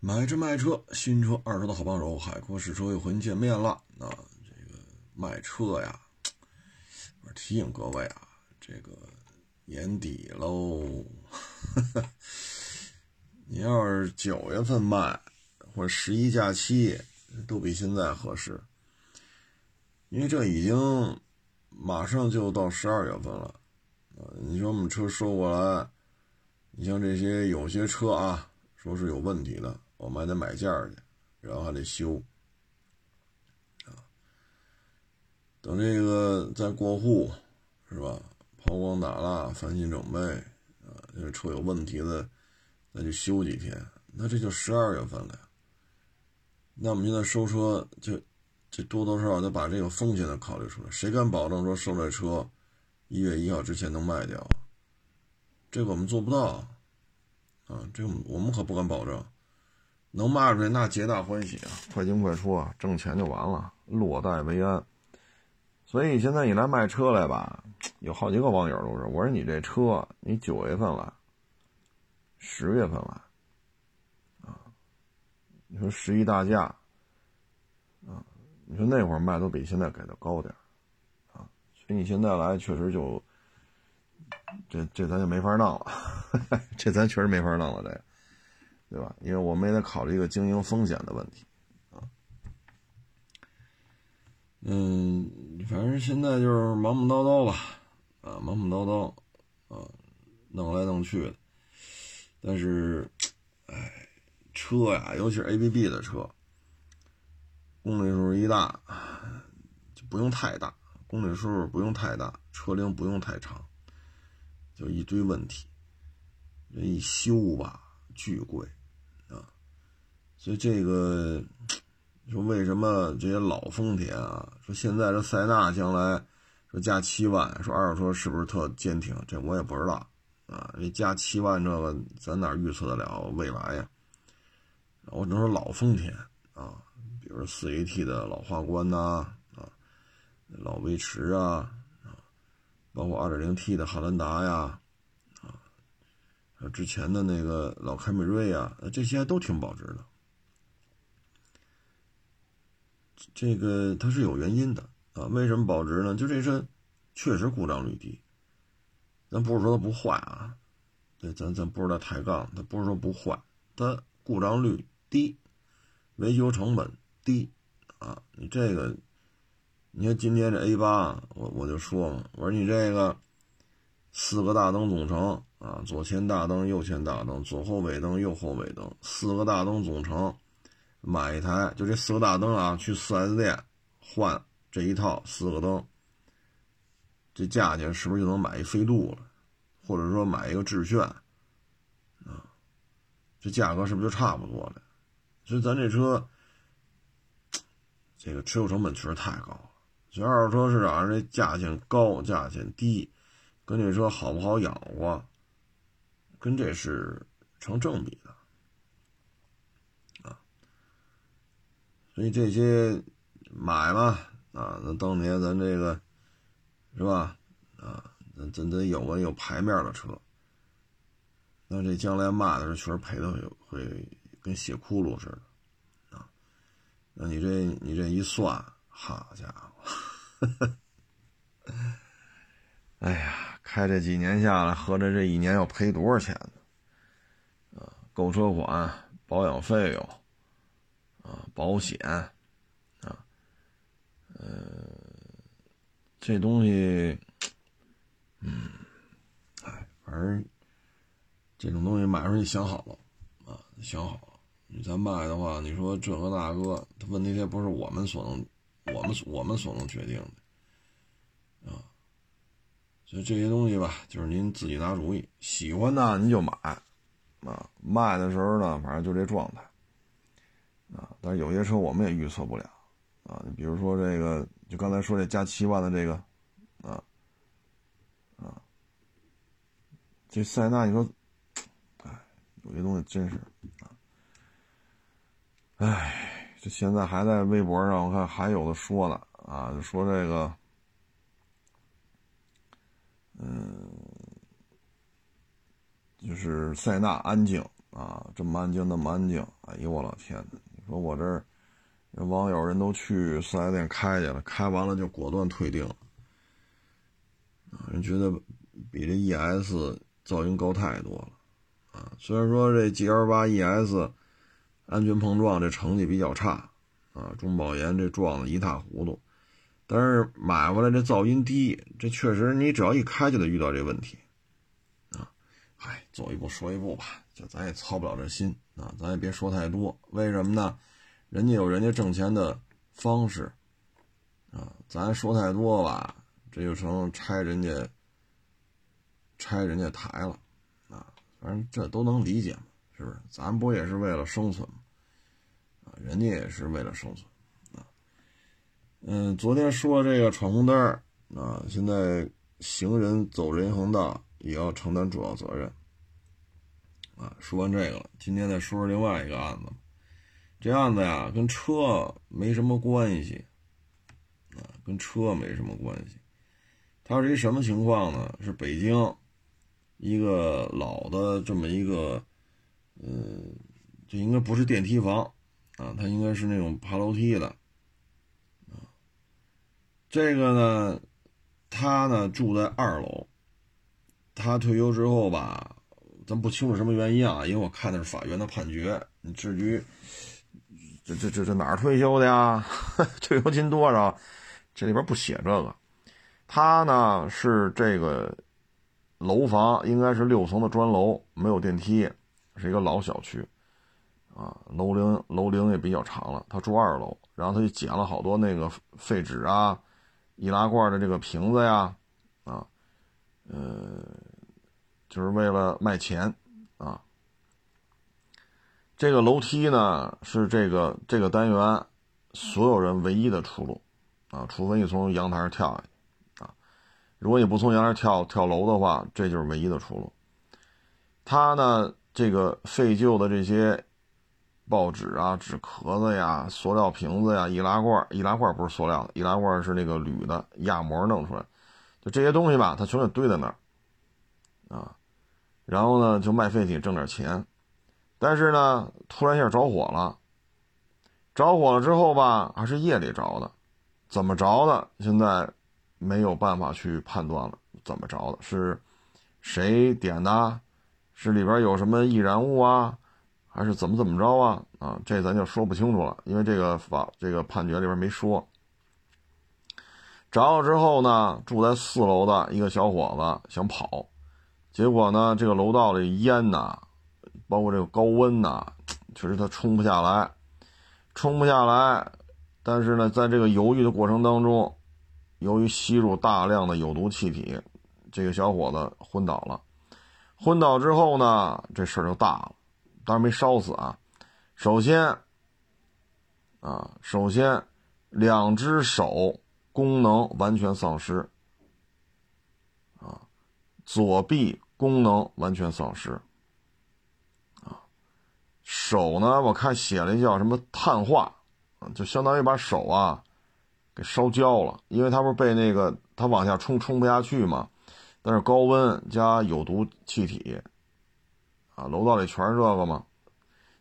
买车卖车，新车二手的好帮手，海阔试车又和您见面了。那这个卖车呀，我提醒各位啊，这个年底喽，你要是九月份卖，或者十一假期，都比现在合适，因为这已经马上就到十二月份了。啊，你说我们车收过来，你像这些有些车啊，说是有问题的。我们还得买件去，然后还得修，啊，等这个再过户，是吧？抛光打蜡、翻新整备，啊，这车有问题的，再去修几天，那这就十二月份了。那我们现在收车，就就多多少少得把这个风险的考虑出来。谁敢保证说收这车一月一号之前能卖掉？这个我们做不到，啊，这个我们可不敢保证。能卖出去那皆大欢喜啊，快进快出啊，挣钱就完了，落袋为安。所以现在你来卖车来吧，有好几个网友都是，我说你这车你九月份来，十月份来，啊，你说十一大假，啊，你说那会儿卖都比现在给的高点啊，所以你现在来确实就，这这咱就没法弄了，这咱确实没法弄了，这。对吧？因为我们也得考虑一个经营风险的问题，啊，嗯，反正现在就是忙忙叨叨吧，啊，忙忙叨叨，啊，弄来弄去的。但是，哎，车呀，尤其是 A B B 的车，公里数一大，就不用太大，公里数不用太大，车龄不用太长，就一堆问题，这一修吧，巨贵。所以这个说为什么这些老丰田啊，说现在这塞纳将来说加七万，说二手车是不是特坚挺？这我也不知道啊。这加七万这个咱哪预测得了未来呀？我只能说老丰田啊，比如四 AT 的老花冠呐，啊，老威驰啊，啊，包括二点零 T 的汉兰达呀，啊，之前的那个老凯美瑞啊，这些都挺保值的。这个它是有原因的啊，为什么保值呢？就这车确实故障率低，咱不是说它不坏啊，对，咱咱不是在抬杠，它不是说不坏，它故障率低，维修成本低啊。你这个，你看今天这 A 八，我我就说嘛，我说你这个四个大灯总成啊，左前大灯、右前大灯、左后尾灯、右后尾灯，四个大灯总成。买一台，就这四个大灯啊，去 4S 店换这一套四个灯，这价钱是不是就能买一飞度了？或者说买一个致炫啊？这价格是不是就差不多了？所以咱这车，这个持有成本确实太高了。所以二手车市场上这价钱高价钱低，跟这车好不好养活，跟这是成正比的。所以这些买嘛啊，那当年咱这个是吧啊，咱咱得有个有牌面的车。那这将来卖的时候，确实赔的会会跟血窟窿似的啊。那你这你这一算，好家伙，哎呀，开这几年下来，合着这一年要赔多少钱呢？啊，购车款、保养费用。啊，保险，啊，呃，这东西，嗯，哎，反正这种东西买时候你想好了，啊，想好了，你再卖的话，你说这个大哥，他问题这不是我们所能，我们我们所能决定的，啊，所以这些东西吧，就是您自己拿主意，喜欢呢您就买，啊，卖的时候呢，反正就这状态。啊，但是有些车我们也预测不了，啊，你比如说这个，就刚才说这加七万的这个，啊，啊，这塞纳，你说，哎，有些东西真是，啊，哎，这现在还在微博上，我看还有的说呢，啊，就说这个，嗯，就是塞纳安静，啊，这么安静，那么安静，哎呦我老天哪！说我这儿，网友人都去四 S 店开去了，开完了就果断退订了，啊，人觉得比这 ES 噪音高太多了，啊，虽然说这 GL 八 ES 安全碰撞这成绩比较差，啊，中保研这撞的一塌糊涂，但是买回来这噪音低，这确实你只要一开就得遇到这问题。嗨，走一步说一步吧，就咱也操不了这心啊，咱也别说太多。为什么呢？人家有人家挣钱的方式啊，咱说太多吧，这就成拆人家拆人家台了啊。反正这都能理解嘛，是不是？咱不也是为了生存吗？啊，人家也是为了生存啊。嗯，昨天说这个闯红灯啊，现在行人走人行道。也要承担主要责任，啊，说完这个了，今天再说说另外一个案子。这案子呀，跟车没什么关系，啊，跟车没什么关系。它是一什么情况呢？是北京一个老的这么一个，呃，这应该不是电梯房，啊，它应该是那种爬楼梯的，啊，这个呢，他呢住在二楼。他退休之后吧，咱不清楚什么原因啊，因为我看的是法院的判决。你至于这这这这哪儿退休的呀？退休金多少？这里边不写这个。他呢是这个楼房应该是六层的砖楼，没有电梯，是一个老小区啊，楼龄楼龄也比较长了。他住二楼，然后他就捡了好多那个废纸啊、易拉罐的这个瓶子呀，啊，呃。就是为了卖钱，啊，这个楼梯呢是这个这个单元所有人唯一的出路，啊，除非你从阳台上跳下去，啊，如果你不从阳台跳跳楼的话，这就是唯一的出路。他呢，这个废旧的这些报纸啊、纸壳子呀、塑料瓶子呀、易拉罐，易拉罐不是塑料的，易拉罐是那个铝的压模弄出来，就这些东西吧，他全给堆在那儿，啊。然后呢，就卖废品挣点钱，但是呢，突然一下着火了。着火了之后吧，还是夜里着的，怎么着的？现在没有办法去判断了，怎么着的？是谁点的？是里边有什么易燃物啊？还是怎么怎么着啊？啊，这咱就说不清楚了，因为这个法这个判决里边没说。着了之后呢，住在四楼的一个小伙子想跑。结果呢，这个楼道里烟呐，包括这个高温呐，确实它冲不下来，冲不下来。但是呢，在这个犹豫的过程当中，由于吸入大量的有毒气体，这个小伙子昏倒了。昏倒之后呢，这事儿就大了，当然没烧死啊。首先，啊，首先，两只手功能完全丧失，啊，左臂。功能完全丧失，啊，手呢？我看写了一叫什么碳化，就相当于把手啊给烧焦了，因为它不是被那个它往下冲冲不下去嘛，但是高温加有毒气体，啊，楼道里全是这个嘛，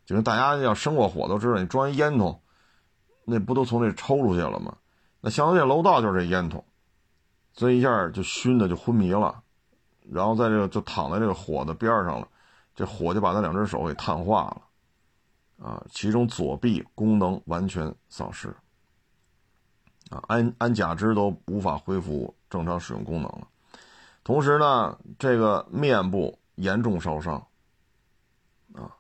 就是大家要生过火都知道，你装一烟筒，那不都从这抽出去了吗？那相当于楼道就是这烟筒，所以一下就熏的就昏迷了。然后在这个就躺在这个火的边上了，这火就把他两只手给碳化了，啊，其中左臂功能完全丧失，啊，安安甲肢都无法恢复正常使用功能了。同时呢，这个面部严重烧伤，啊，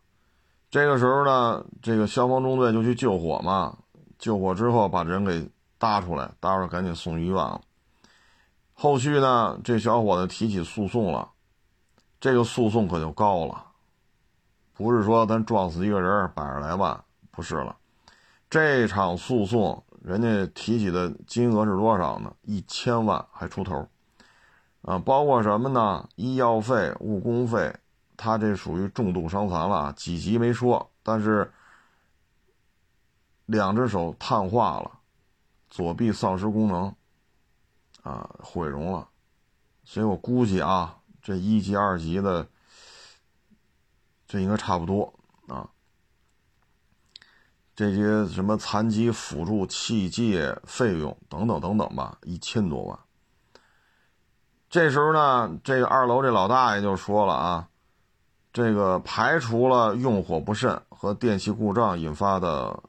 这个时候呢，这个消防中队就去救火嘛，救火之后把人给搭出来，搭出来赶紧送医院了。后续呢？这小伙子提起诉讼了，这个诉讼可就高了，不是说咱撞死一个人百十来万，不是了。这场诉讼人家提起的金额是多少呢？一千万还出头，啊，包括什么呢？医药费、误工费，他这属于重度伤残了，几级没说，但是两只手碳化了，左臂丧失功能。啊，毁容了，所以我估计啊，这一级、二级的，这应该差不多啊。这些什么残疾辅助器械费用等等等等吧，一千多万。这时候呢，这个二楼这老大爷就说了啊，这个排除了用火不慎和电气故障引发的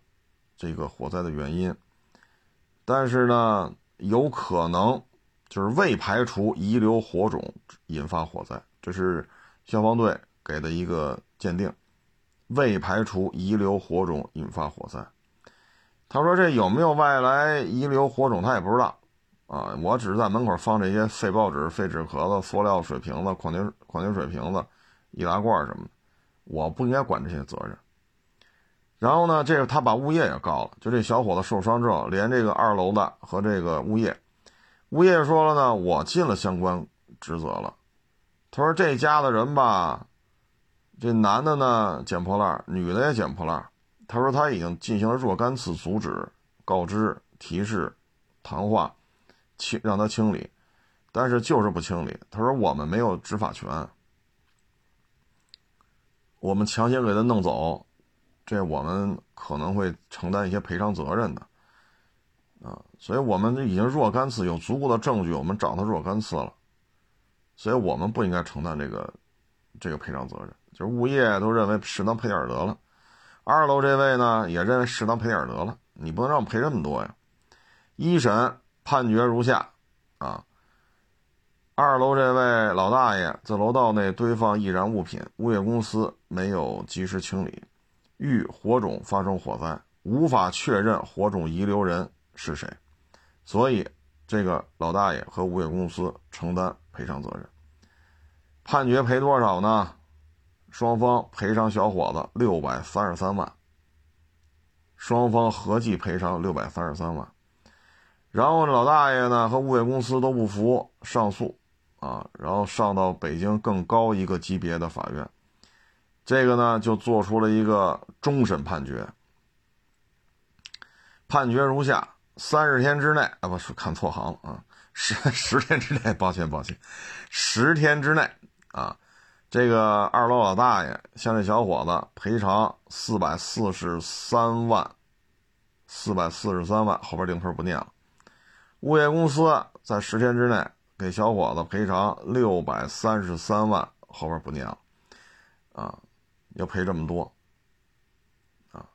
这个火灾的原因，但是呢，有可能就是未排除遗留火种引发火灾，这是消防队给的一个鉴定，未排除遗留火种引发火灾。他说这有没有外来遗留火种，他也不知道。啊，我只是在门口放这些废报纸、废纸壳子、塑料水瓶子、矿泉矿泉水瓶子、易拉罐什么的，我不应该管这些责任。然后呢，这个他把物业也告了，就这小伙子受伤之后，连这个二楼的和这个物业，物业说了呢，我尽了相关职责了。他说这家的人吧，这男的呢捡破烂，女的也捡破烂。他说他已经进行了若干次阻止、告知、提示、谈话。清让他清理，但是就是不清理。他说我们没有执法权，我们强行给他弄走，这我们可能会承担一些赔偿责任的，啊，所以我们已经若干次有足够的证据，我们找他若干次了，所以我们不应该承担这个这个赔偿责任。就是物业都认为适当赔点得了，二楼这位呢也认为适当赔点得了，你不能让我赔这么多呀，一审。判决如下，啊，二楼这位老大爷在楼道内堆放易燃物品，物业公司没有及时清理，遇火种发生火灾，无法确认火种遗留人是谁，所以这个老大爷和物业公司承担赔偿责任。判决赔多少呢？双方赔偿小伙子六百三十三万，双方合计赔偿六百三十三万。然后老大爷呢和物业公司都不服，上诉，啊，然后上到北京更高一个级别的法院，这个呢就做出了一个终审判决。判决如下：三十天之内，啊，不是看错行了啊，十 十天之内，抱歉抱歉，十天之内啊，这个二楼老大爷向这小伙子赔偿四百四十三万，四百四十三万，后边零分不念了。物业公司在十天之内给小伙子赔偿六百三十三万，后边不念了，啊，要赔这么多，啊，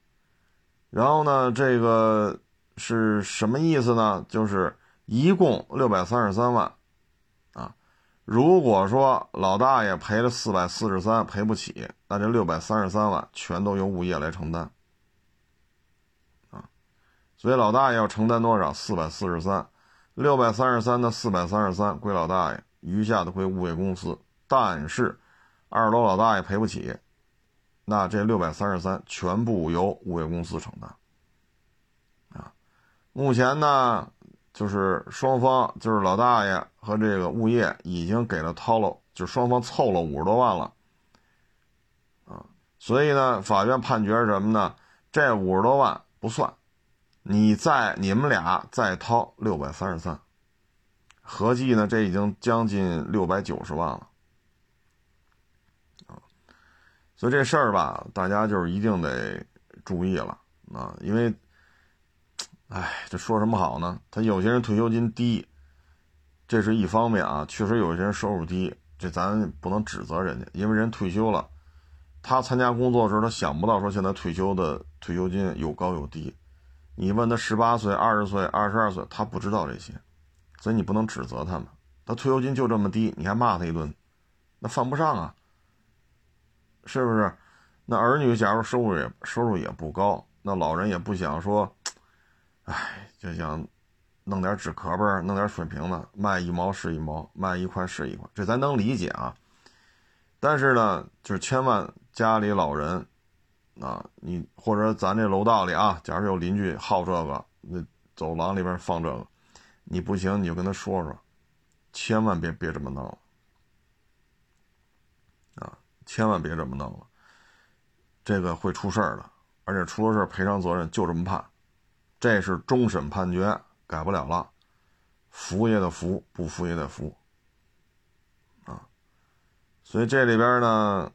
然后呢，这个是什么意思呢？就是一共六百三十三万，啊，如果说老大爷赔了四百四十三赔不起，那这六百三十三万全都由物业来承担，啊，所以老大爷要承担多少？四百四十三。六百三十三的四百三十三归老大爷，余下的归物业公司。但是，二楼老大爷赔不起，那这六百三十三全部由物业公司承担。目前呢，就是双方，就是老大爷和这个物业已经给了掏了，就双方凑了五十多万了。啊，所以呢，法院判决什么呢？这五十多万不算。你再你们俩再掏六百三十三，合计呢，这已经将近六百九十万了，啊，所以这事儿吧，大家就是一定得注意了啊，因为，哎，这说什么好呢？他有些人退休金低，这是一方面啊，确实有些人收入低，这咱不能指责人家，因为人退休了，他参加工作的时候，他想不到说现在退休的退休金有高有低。你问他十八岁、二十岁、二十二岁，他不知道这些，所以你不能指责他们。他退休金就这么低，你还骂他一顿，那犯不上啊，是不是？那儿女假如收入也收入也不高，那老人也不想说，哎，就想弄点纸壳儿、弄点水瓶子，卖一毛是一毛，卖一块是一块，这咱能理解啊。但是呢，就是千万家里老人。啊，你或者咱这楼道里啊，假如有邻居好这个，那走廊里边放这个，你不行你就跟他说说，千万别别这么弄了，啊，千万别这么弄了，这个会出事儿的，而且出了事赔偿责任就这么判，这是终审判决，改不了了，服也得服，不服也得服，啊，所以这里边呢。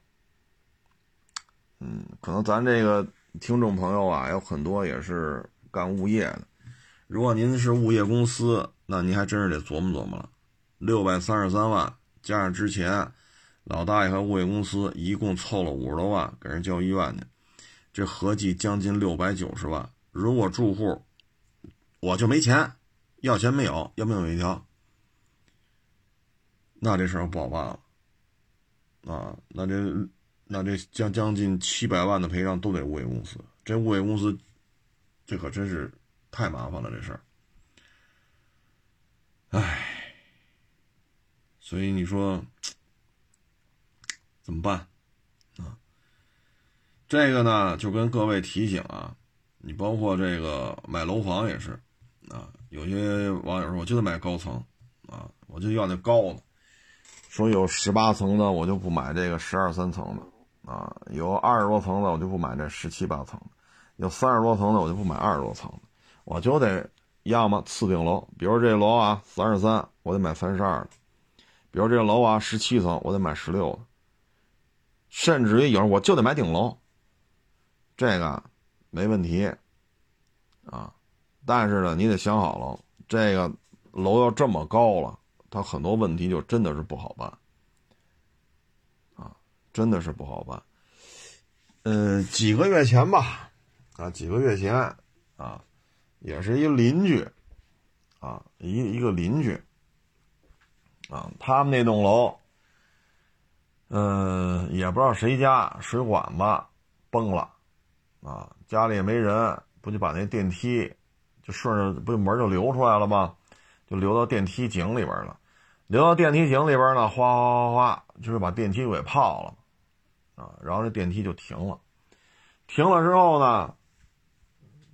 嗯，可能咱这个听众朋友啊，有很多也是干物业的。如果您是物业公司，那您还真是得琢磨琢磨了。六百三十三万加上之前老大爷和物业公司一共凑了五十多万给人交医院去，这合计将近六百九十万。如果住户我就没钱，要钱没有，要命有一条，那这事儿不好办了啊！那这那这将将近七百万的赔偿都得物业公司，这物业公司这可真是太麻烦了，这事儿。唉，所以你说怎么办啊？这个呢，就跟各位提醒啊，你包括这个买楼房也是。啊，有些网友说，我就得买高层，啊，我就要那高的。说有十八层的，我就不买这个十二三层的，啊，有二十多层的，我就不买这十七八层的，有三十多层的，我就不买二十多层的，我就得要么次顶楼，比如这楼啊三十三，我得买三十二的；比如这楼啊十七层，我得买十六的。甚至于有人我就得买顶楼，这个没问题，啊。但是呢，你得想好了，这个楼要这么高了，它很多问题就真的是不好办，啊，真的是不好办。嗯，几个月前吧，啊，几个月前，啊，也是一邻居，啊，一一个邻居，啊，他们那栋楼，嗯，也不知道谁家水管子崩了，啊，家里也没人，不就把那电梯。就顺着不就门就流出来了吗？就流到电梯井里边了，流到电梯井里边呢，哗哗哗哗，就是把电梯给泡了，啊，然后这电梯就停了。停了之后呢，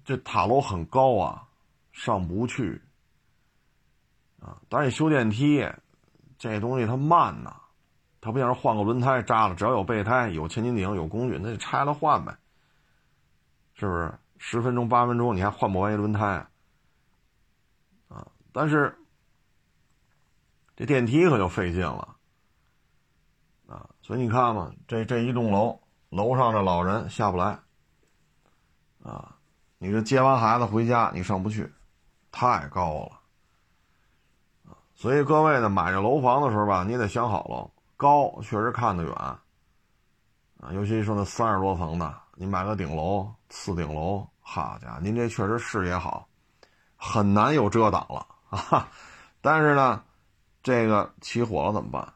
这塔楼很高啊，上不去，啊，但是修电梯这东西它慢呐，它不像是换个轮胎扎了，只要有备胎、有千斤顶、有工具，那就拆了换呗，是不是？十分钟八分钟，你还换不完一轮胎啊！但是这电梯可就费劲了啊！所以你看嘛，这这一栋楼楼上的老人下不来啊！你这接完孩子回家，你上不去，太高了！所以各位呢，买这楼房的时候吧，你得想好了，高确实看得远啊，尤其说那三十多层的，你买个顶楼、次顶楼。好家伙，您这确实视野好，很难有遮挡了啊！但是呢，这个起火了怎么办？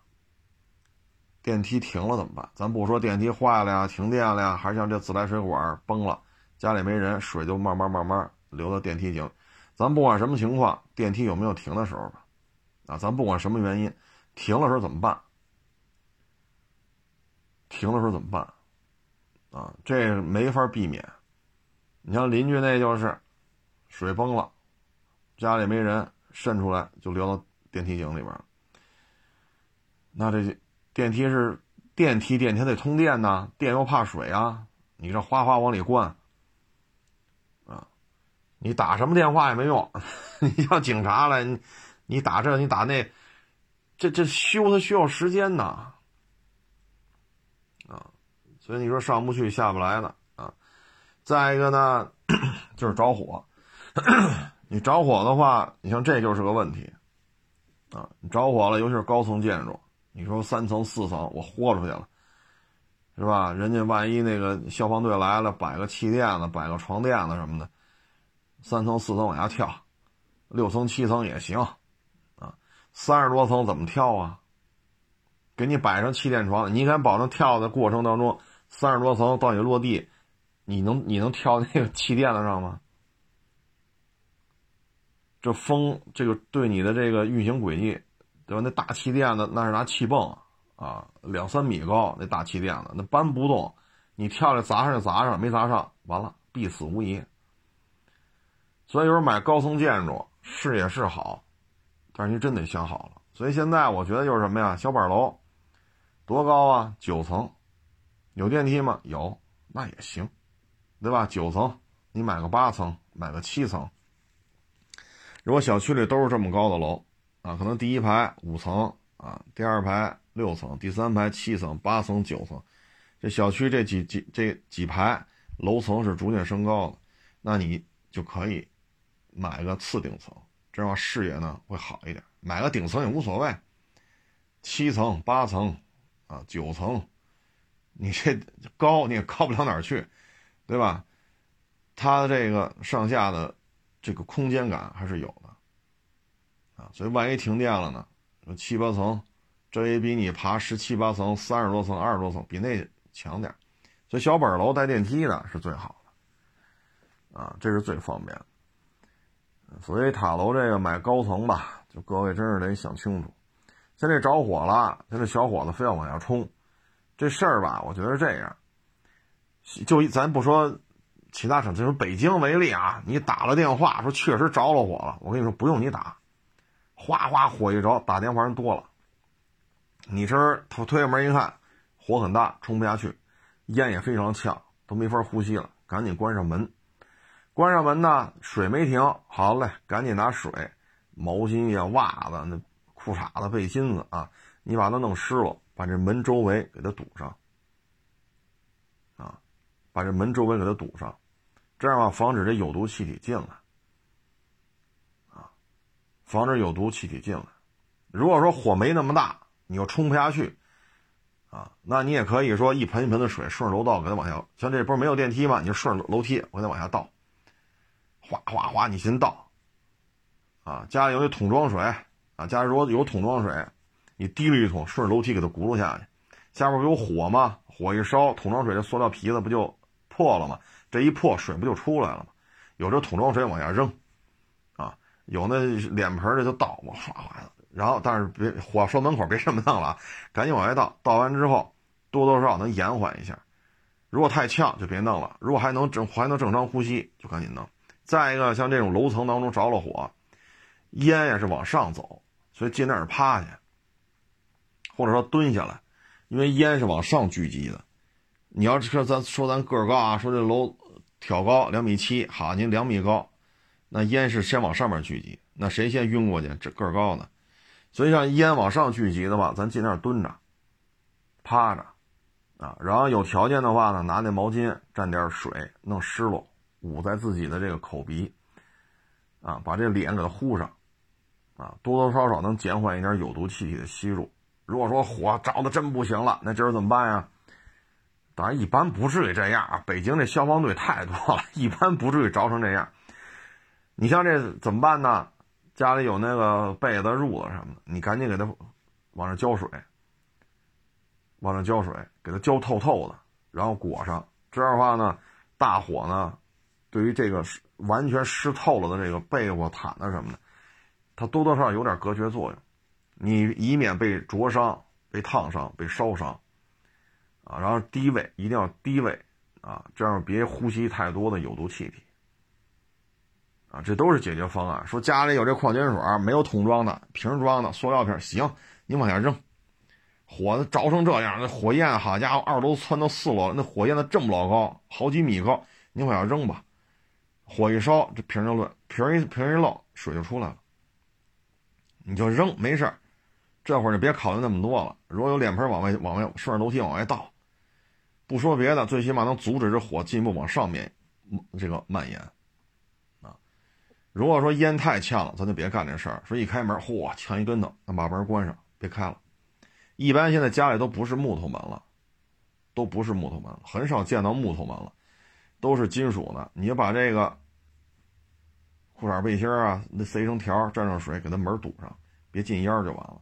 电梯停了怎么办？咱不说电梯坏了呀、停电了呀，还是像这自来水管崩了，家里没人，水就慢慢慢慢流到电梯井。咱不管什么情况，电梯有没有停的时候吧？啊，咱不管什么原因，停的时候怎么办？停的时候怎么办？啊，这没法避免。你像邻居那就是，水崩了，家里没人，渗出来就流到电梯井里边那这电梯是电梯，电梯得通电呐，电又怕水啊，你这哗哗往里灌，啊，你打什么电话也没用，你叫警察来，你你打这你打那，这这修它需要时间呐，所以你说上不去下不来的啊。再一个呢，就是着火。你着火的话，你像这就是个问题啊！你着火了，尤其是高层建筑，你说三层四层，我豁出去了，是吧？人家万一那个消防队来了，摆个气垫子，摆个床垫子什么的，三层四层往下跳，六层七层也行啊。三十多层怎么跳啊？给你摆上气垫床，你敢保证跳的过程当中，三十多层到你落地？你能你能跳那个气垫子上吗？这风这个对你的这个运行轨迹，对吧？那大气垫子那是拿气泵啊，两三米高那大气垫子那搬不动，你跳下砸上就砸上，没砸上完了必死无疑。所以有时候买高层建筑是也是好，但是你真得想好了。所以现在我觉得就是什么呀？小板楼多高啊？九层，有电梯吗？有，那也行。对吧？九层，你买个八层，买个七层。如果小区里都是这么高的楼，啊，可能第一排五层啊，第二排六层，第三排七层、八层、九层，这小区这几几这几排楼层是逐渐升高的，那你就可以买个次顶层，这样视野呢会好一点。买个顶层也无所谓，七层、八层啊、九层，你这高你也高不了哪儿去，对吧？它的这个上下的这个空间感还是有的啊，所以万一停电了呢，七八层，这也比你爬十七八层、三十多层、二十多层比那。强点所以小本楼带电梯的是最好的，啊，这是最方便的。所以塔楼这个买高层吧，就各位真是得想清楚。现在着火了，像这小伙子非要往下冲，这事儿吧，我觉得是这样，就咱不说其他省，就说北京为例啊，你打了电话说确实着了火了，我跟你说不用你打，哗哗火一着，打电话人多了，你这推推开门一看。火很大，冲不下去，烟也非常呛，都没法呼吸了。赶紧关上门，关上门呢，水没停。好嘞，赶紧拿水、毛巾呀、袜子、那裤衩子、背心子啊，你把它弄湿了，把这门周围给它堵上。啊，把这门周围给它堵上，这样吧，防止这有毒气体进来。啊，防止有毒气体进来。如果说火没那么大，你又冲不下去。啊，那你也可以说一盆一盆的水顺着楼道给它往下，像这不是没有电梯吗？你就顺着楼梯给它往下倒，哗哗哗，你先倒。啊，家里有那桶装水啊，家里如果有桶装水，你提了一桶顺着楼梯给它轱辘下去，下边不有火吗？火一烧，桶装水这塑料皮子不就破了吗？这一破，水不就出来了吗？有这桶装水往下扔，啊，有那脸盆的就倒嘛，哗哗的。然后，但是别火烧门口，别这么弄了，赶紧往外倒。倒完之后，多多少少能延缓一下。如果太呛，就别弄了。如果还能正还能正常呼吸，就赶紧弄。再一个，像这种楼层当中着了火，烟也是往上走，所以尽量是趴下，或者说蹲下来，因为烟是往上聚集的。你要说咱说咱个儿高啊，说这楼挑高两米七，好，您两米高，那烟是先往上面聚集，那谁先晕过去？这个儿高呢。所以，像烟往上聚集的话，咱尽量蹲着、趴着，啊，然后有条件的话呢，拿那毛巾蘸点水，弄湿了，捂在自己的这个口鼻，啊，把这脸给它糊上，啊，多多少少能减缓一点有毒气体的吸入。如果说火着的真不行了，那今儿怎么办呀？当然，一般不至于这样啊。北京这消防队太多了，一般不至于着成这样。你像这怎么办呢？家里有那个被子、褥子什么的，你赶紧给它往上浇水，往上浇水，给它浇透透的，然后裹上。这样的话呢，大火呢，对于这个完全湿透了的这个被窝、毯子什么的，它多多少少有点隔绝作用，你以免被灼伤、被烫伤、被烧伤啊。然后低位一定要低位啊，这样别呼吸太多的有毒气体。啊，这都是解决方案。说家里有这矿泉水，没有桶装的，瓶装的，塑料瓶行，你往下扔。火着成这样，那火焰好家伙，二楼窜到四楼，那火焰的这么老高，好几米高，你往下扔吧。火一烧，这瓶就乱，瓶一瓶一漏，水就出来了。你就扔，没事儿这会儿就别考虑那么多了。如果有脸盆，往外往外顺着楼梯往外倒，不说别的，最起码能阻止这火进一步往上面这个蔓延啊。如果说烟太呛了，咱就别干这事儿。说一开门，嚯，呛一跟头，那把门关上，别开了。一般现在家里都不是木头门了，都不是木头门了，很少见到木头门了，都是金属的。你就把这个裤衩背心啊，那塞成条，沾上水，给它门堵上，别进烟就完了。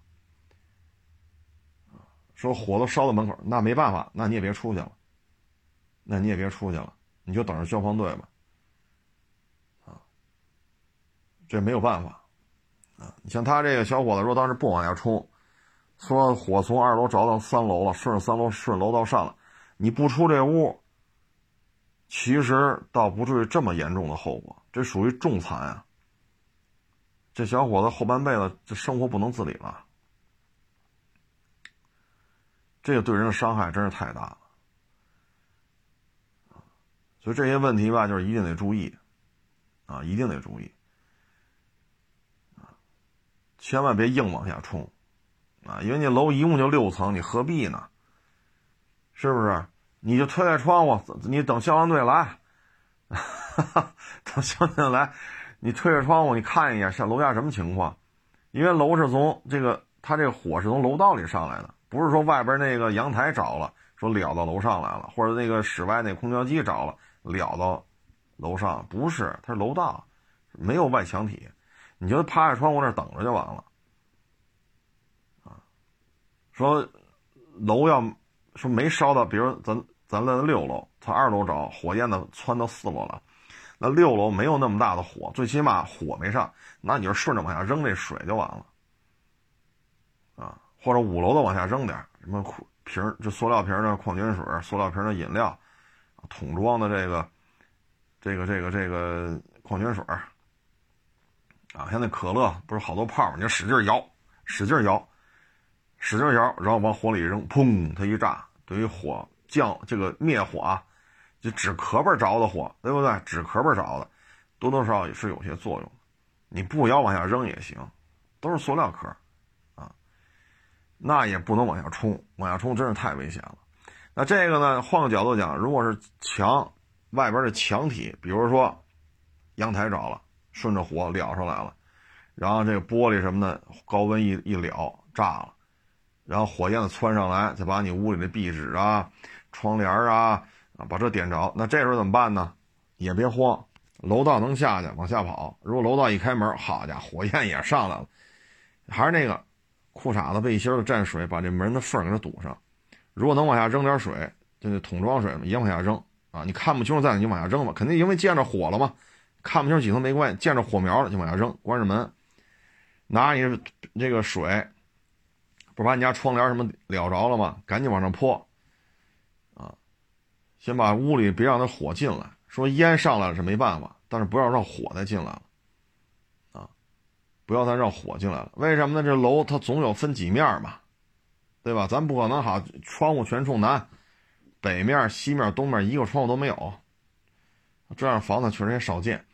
说火都烧到门口，那没办法，那你也别出去了，那你也别出去了，你就等着消防队吧。啊这没有办法，啊，你像他这个小伙子，说当时不往下冲，说火从二楼着到三楼了，顺着三楼顺楼道上了，你不出这屋，其实倒不至于这么严重的后果，这属于重残啊。这小伙子后半辈子这生活不能自理了，这个对人的伤害真是太大了，所以这些问题吧，就是一定得注意，啊，一定得注意。啊千万别硬往下冲，啊，因为你楼一共就六层，你何必呢？是不是？你就推开窗户，你等消防队来，等消防队来，你推开窗户，你看一眼下楼下什么情况？因为楼是从这个，它这个火是从楼道里上来的，不是说外边那个阳台着了，说燎到楼上来了，或者那个室外那空调机着了，燎到楼上，不是，它是楼道，没有外墙体，你就趴在窗户那等着就完了。啊，说楼要说没烧到，比如咱咱在六楼，从二楼着火焰呢窜到四楼了，那六楼没有那么大的火，最起码火没上，那你就顺着往下扔这水就完了。或者五楼的往下扔点什么瓶就塑料瓶的矿泉水，塑料瓶的饮料，桶装的这个这个这个这个矿泉水啊，像那可乐不是好多泡吗？你就使劲摇，使劲摇。使劲摇，然后往火里一扔，砰！它一炸，对于火降这个灭火啊，就纸壳儿着的火，对不对？纸壳儿着的，多多少少也是有些作用。你不摇往下扔也行，都是塑料壳啊，那也不能往下冲，往下冲真是太危险了。那这个呢，换个角度讲，如果是墙外边的墙体，比如说阳台着了，顺着火燎上来了，然后这个玻璃什么的，高温一一燎炸了。然后火焰子窜上来，再把你屋里的壁纸啊、窗帘啊啊，把这点着。那这时候怎么办呢？也别慌，楼道能下去，往下跑。如果楼道一开门，好家伙，火焰也上来了。还是那个裤衩子、背心儿沾水，把这门的缝给它堵上。如果能往下扔点水，就那桶装水嘛，也往下扔啊。你看不清楚在哪，你往下扔吧。肯定因为见着火了嘛，看不清几层没关系，见着火苗了就往下扔。关上门，拿你这个水。不把你家窗帘什么燎着了吗？赶紧往上泼，啊，先把屋里别让它火进来。说烟上来了是没办法，但是不要让火再进来了，不要再让火进来了。为什么呢？这楼它总有分几面嘛，对吧？咱不可能哈窗户全冲南，北面、西面、东面一个窗户都没有，这样房子确实也少见。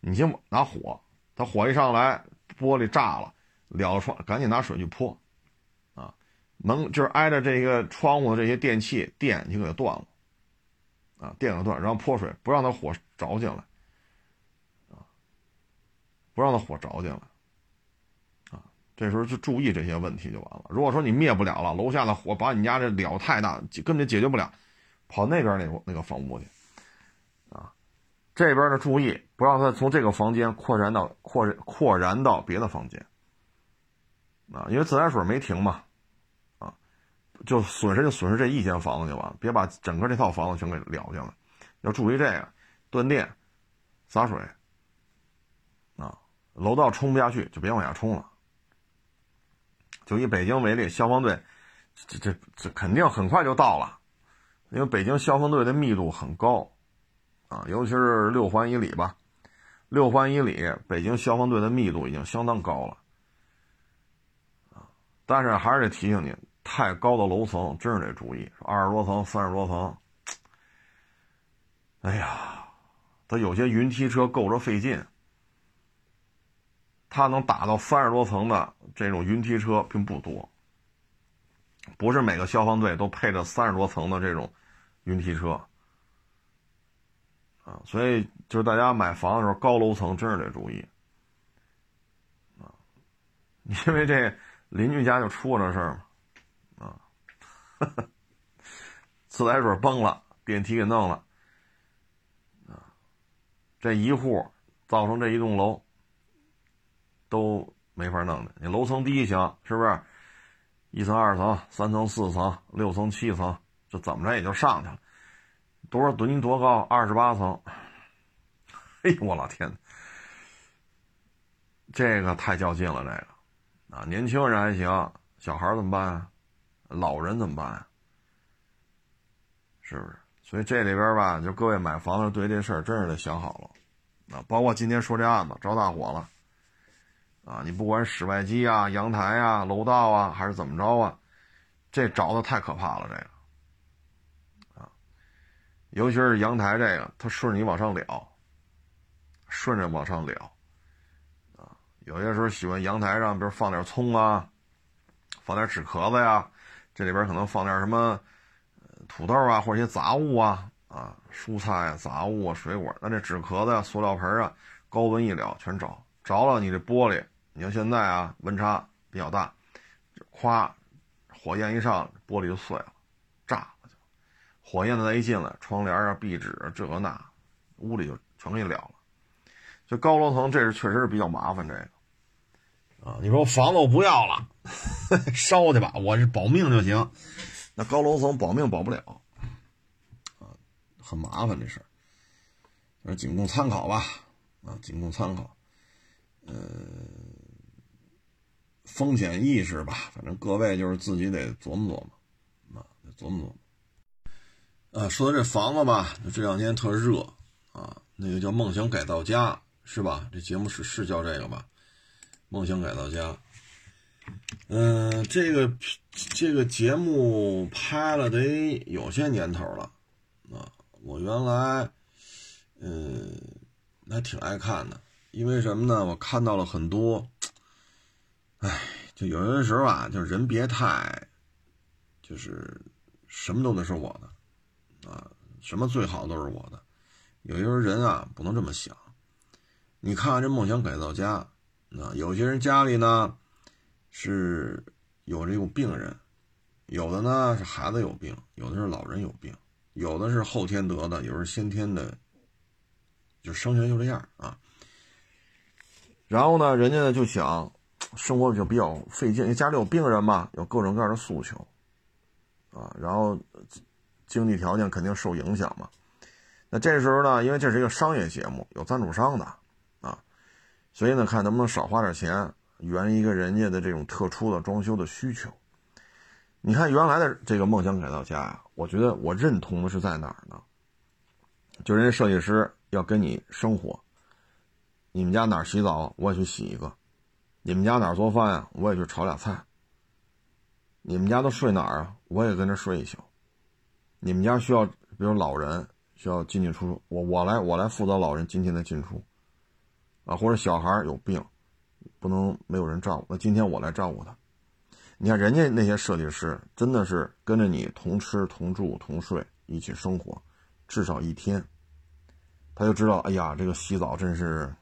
你先拿火，它火一上来，玻璃炸了，了窗，赶紧拿水去泼。啊能就是挨着这个窗户的这些电器电，你给它断了，啊，电给断，然后泼水，不让它火着进来，啊，不让它火着进来，这时候就注意这些问题就完了。如果说你灭不了了，楼下的火把你家这燎太大，根本就解决不了，跑那边那个那个房屋去，啊，这边呢注意不让它从这个房间扩展到扩扩燃到别的房间，啊，因为自来水没停嘛。啊就损失就损失这一间房子就完了，别把整个这套房子全给燎去了。要注意这个，断电、洒水啊，楼道冲不下去就别往下冲了。就以北京为例，消防队这这这肯定很快就到了，因为北京消防队的密度很高啊，尤其是六环以里吧，六环以里北京消防队的密度已经相当高了啊。但是还是得提醒你。太高的楼层真是得注意，二十多层、三十多层，哎呀，它有些云梯车够着费劲。它能打到三十多层的这种云梯车并不多，不是每个消防队都配着三十多层的这种云梯车啊。所以就是大家买房的时候，高楼层真是得注意啊，因为这邻居家就出过这事儿嘛。自来水崩了，电梯给弄了，啊，这一户造成这一栋楼都没法弄的。你楼层低行是不是？一层、二层、三层、四层、六层、七层，这怎么着也就上去了。多少吨多高？二十八层。哎呦我老天！这个太较劲了，这个啊，年轻人还行，小孩怎么办？老人怎么办？是不是？所以这里边吧，就各位买房子对这事儿真是得想好了啊！包括今天说这案子着大火了啊，你不管室外机啊、阳台啊、楼道啊，还是怎么着啊，这着的太可怕了，这个啊，尤其是阳台这个，它顺着你往上燎，顺着往上燎啊，有些时候喜欢阳台上，比如放点葱啊，放点纸壳子呀。这里边可能放点什么土豆啊或者一些杂物啊啊蔬菜啊、杂物啊水果，那这纸壳子呀、塑料盆啊，高温一燎全着着了。你这玻璃，你像现在啊温差比较大，咵，火焰一上，玻璃就碎了，炸了就。火焰再一进来，窗帘啊、壁纸啊这个那，屋里就全给燎了。就高楼层，这是确实是比较麻烦这个。啊，你说房子我不要了，烧去吧，我是保命就行。那高楼层保命保不了，啊，很麻烦这事儿，仅供参考吧，啊，仅供参考。呃，风险意识吧，反正各位就是自己得琢磨琢磨，啊，得琢磨琢磨。啊，说到这房子吧，这两天特热啊，那个叫梦想改造家是吧？这节目是是叫这个吧？梦想改造家，嗯，这个这个节目拍了得有些年头了啊。我原来嗯还挺爱看的，因为什么呢？我看到了很多，哎，就有些时候啊，就是人别太，就是什么都得是我的啊，什么最好都是我的。有些人啊，不能这么想。你看看这梦想改造家。啊有些人家里呢是有这种病人，有的呢是孩子有病，有的是老人有病，有的是后天得的，有的是先天的，就生下来就这样啊。然后呢，人家呢就想生活就比较费劲，因为家里有病人嘛，有各种各样的诉求啊，然后经济条件肯定受影响嘛。那这时候呢，因为这是一个商业节目，有赞助商的。啊所以呢，看能不能少花点钱，圆一个人家的这种特殊的装修的需求。你看原来的这个梦想改造家呀，我觉得我认同的是在哪儿呢？就人家设计师要跟你生活，你们家哪儿洗澡，我也去洗一个；你们家哪儿做饭呀，我也去炒俩菜；你们家都睡哪儿啊，我也跟着睡一宿；你们家需要，比如老人需要进进出出，我我来我来负责老人今天的进出。啊，或者小孩有病，不能没有人照顾，那今天我来照顾他。你看人家那些设计师，真的是跟着你同吃同住同睡一起生活，至少一天，他就知道，哎呀，这个洗澡真是，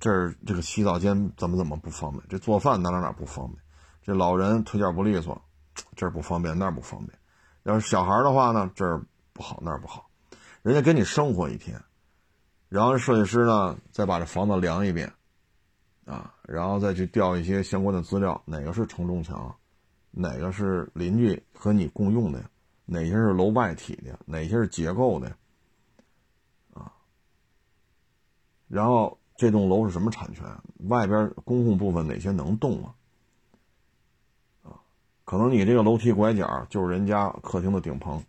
这儿这个洗澡间怎么怎么不方便，这做饭哪哪哪不方便，这老人腿脚不利索，这儿不方便那儿不方便，要是小孩的话呢，这儿不好那儿不好，人家跟你生活一天。然后设计师呢，再把这房子量一遍，啊，然后再去调一些相关的资料，哪个是承重墙，哪个是邻居和你共用的，哪些是楼外体的，哪些是结构的，啊，然后这栋楼是什么产权，外边公共部分哪些能动啊，啊，可能你这个楼梯拐角就是人家客厅的顶棚，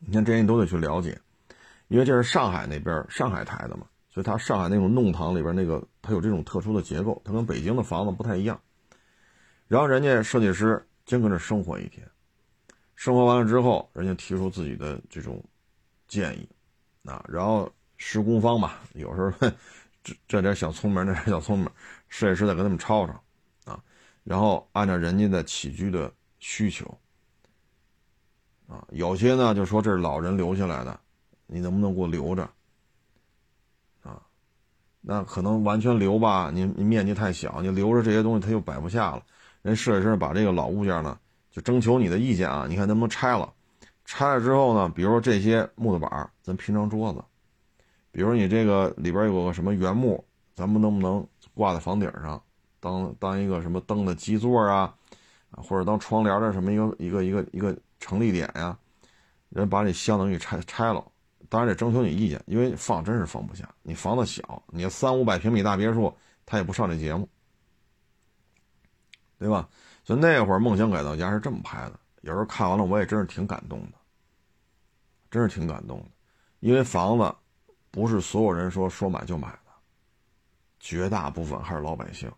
你看这些你都得去了解。因为这是上海那边上海台的嘛，所以它上海那种弄堂里边那个它有这种特殊的结构，它跟北京的房子不太一样。然后人家设计师先搁这生活一天，生活完了之后，人家提出自己的这种建议，啊，然后施工方吧，有时候这这点小聪明，那点小聪明，设计师再跟他们吵吵，啊，然后按照人家的起居的需求，啊，有些呢就说这是老人留下来的。你能不能给我留着？啊，那可能完全留吧，你你面积太小，你留着这些东西它又摆不下了。人设计师把这个老物件呢，就征求你的意见啊，你看能不能拆了？拆了之后呢，比如说这些木头板咱拼成桌子；，比如你这个里边有个什么原木，咱们能不能挂在房顶上，当当一个什么灯的基座啊，或者当窗帘的什么一个一个一个一个成立点呀？人把你相当于拆拆了。当然得征求你意见，因为放真是放不下。你房子小，你三五百平米大别墅，他也不上这节目，对吧？所以那会儿《梦想改造家》是这么拍的。有时候看完了，我也真是挺感动的，真是挺感动的。因为房子不是所有人说说买就买的，绝大部分还是老百姓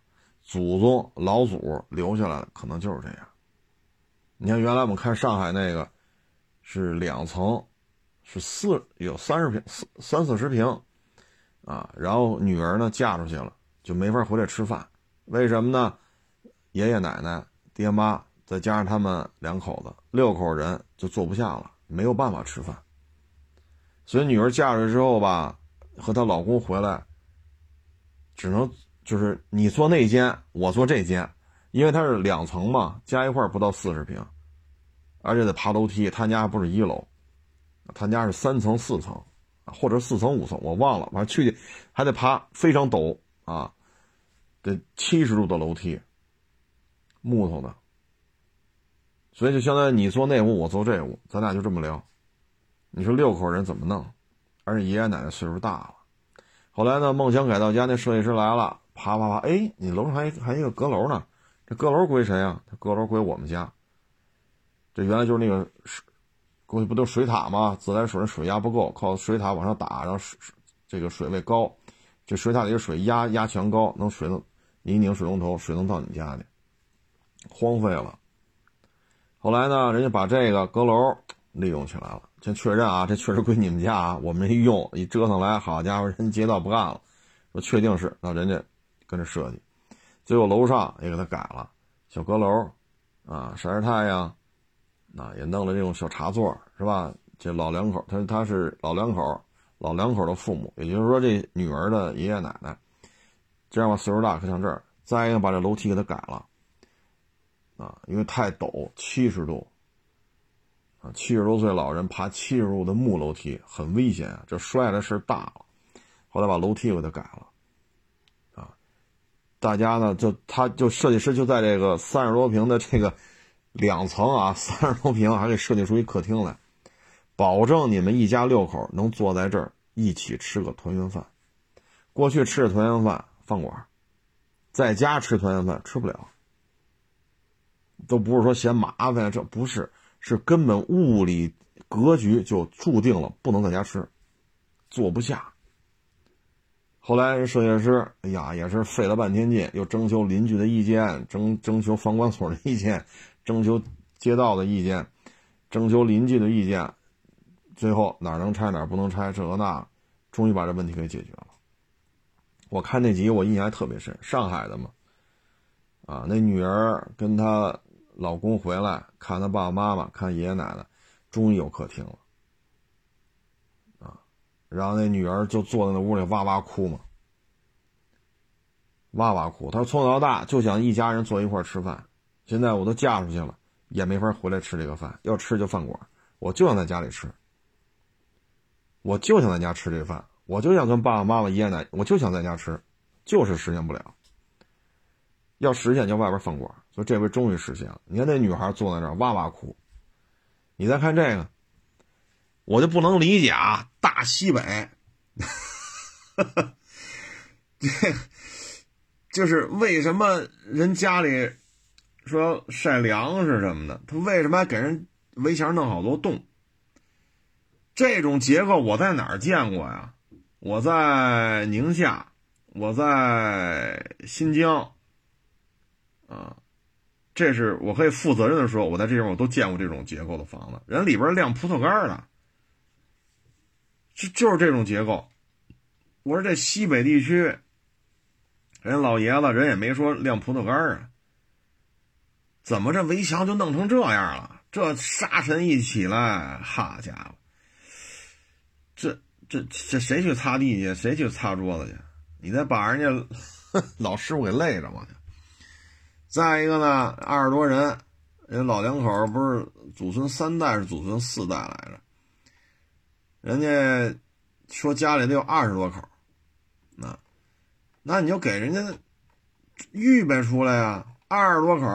祖宗老祖留下来的，可能就是这样。你看原来我们看上海那个，是两层。是四有三十平四三四十平，啊，然后女儿呢嫁出去了，就没法回来吃饭。为什么呢？爷爷奶奶、爹妈再加上他们两口子，六口人就坐不下了，没有办法吃饭。所以女儿嫁出去之后吧，和她老公回来，只能就是你坐那间，我坐这间，因为它是两层嘛，加一块不到四十平，而且得爬楼梯。他家不是一楼，他家是三层、四层，或者四层、五层，我忘了。反正去还得爬非常陡啊，得七十度的楼梯，木头的。所以就相当于你坐那屋，我坐这屋，咱俩就这么聊。你说六口人怎么弄？而且爷爷奶奶岁数大了。后来呢，梦想改造家那设计师来了，啪啪啪，哎，你楼上还还一个阁楼呢，这阁楼归谁啊？这阁楼归我们家。这原来就是那个水，过去不都水塔吗？自来水水压不够，靠水塔往上打，然后水这个水位高，这水塔里的水压压强高，能水能你一拧水龙头，水能到你家去。荒废了。后来呢，人家把这个阁楼利用起来了，先确认啊，这确实归你们家啊，我没用。一折腾来，好家伙，人街道不干了，说确定是，那人家跟着设计，最后楼上也给他改了，小阁楼，啊，晒晒太阳，啊，也弄了这种小茶座，是吧？这老两口，他他是老两口，老两口的父母，也就是说这女儿的爷爷奶奶，这样吧，岁数大，可像这儿。再一个，把这楼梯给他改了。啊，因为太陡，七十度，啊，七十多岁老人爬七十度的木楼梯很危险啊，这摔的事大了。后来把楼梯给他改了，啊，大家呢就他就设计师就在这个三十多平的这个两层啊，三十多平还给设计出一客厅来，保证你们一家六口能坐在这儿一起吃个团圆饭。过去吃的团圆饭饭馆，在家吃团圆饭吃不了。都不是说嫌麻烦，这不是，是根本物理格局就注定了不能在家吃，坐不下。后来设计师，哎呀，也是费了半天劲，又征求邻居的意见，征征求房管所的意见，征求街道的意见，征求邻居的意见，最后哪能拆哪不能拆，这个那，终于把这问题给解决了。我看那集我印象还特别深，上海的嘛，啊，那女儿跟他。老公回来看他爸爸妈妈，看爷爷奶奶，终于有客厅了，啊，然后那女儿就坐在那屋里哇哇哭嘛，哇哇哭。她说从小到大就想一家人坐一块吃饭，现在我都嫁出去了，也没法回来吃这个饭，要吃就饭馆，我就想在家里吃，我就想在家吃这饭，我就想跟爸爸妈妈、爷爷奶奶，我就想在家吃，就是实现不了。要实现，就外边饭馆。说这回终于实现了。你看那女孩坐在那儿哇哇哭。你再看这个，我就不能理解啊！大西北，这就是为什么人家里说晒粮食什么的，他为什么还给人围墙弄好多洞？这种结构我在哪儿见过呀？我在宁夏，我在新疆。啊，这是我可以负责任的说，我在这地方我都见过这种结构的房子，人里边晾葡萄干的，就就是这种结构。我说这西北地区，人老爷子人也没说晾葡萄干啊，怎么这围墙就弄成这样了？这沙尘一起来，好家伙，这这这谁去擦地去？谁去擦桌子去？你再把人家 老师傅给累着吗？再一个呢，二十多人，人老两口不是祖孙三代是祖孙四代来着，人家说家里得有二十多口，那那你就给人家预备出来呀，二十多口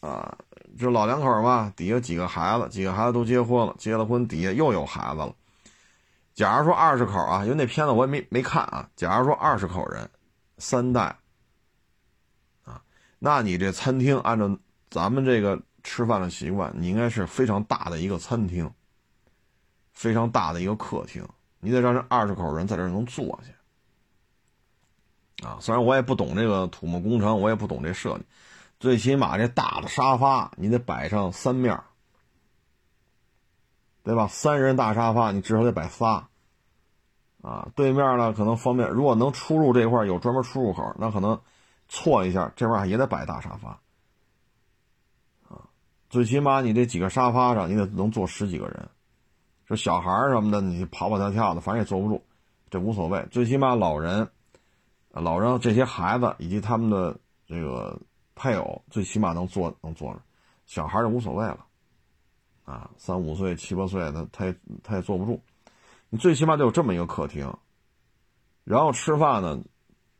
啊，就老两口嘛，底下几个孩子，几个孩子都结婚了，结了婚底下又有孩子了。假如说二十口啊，因为那片子我也没没看啊，假如说二十口人，三代。那你这餐厅按照咱们这个吃饭的习惯，你应该是非常大的一个餐厅，非常大的一个客厅，你得让这二十口人在这能坐下。啊，虽然我也不懂这个土木工程，我也不懂这设计，最起码这大的沙发你得摆上三面，对吧？三人大沙发你至少得摆仨。啊，对面呢可能方便，如果能出入这块有专门出入口，那可能。错一下，这玩意儿也得摆大沙发，啊，最起码你这几个沙发上，你得能坐十几个人。这小孩什么的，你跑跑跳跳的，反正也坐不住，这无所谓。最起码老人、老人这些孩子以及他们的这个配偶，最起码能坐能坐着。小孩就无所谓了，啊，三五岁、七八岁的，他也他也坐不住。你最起码得有这么一个客厅。然后吃饭呢，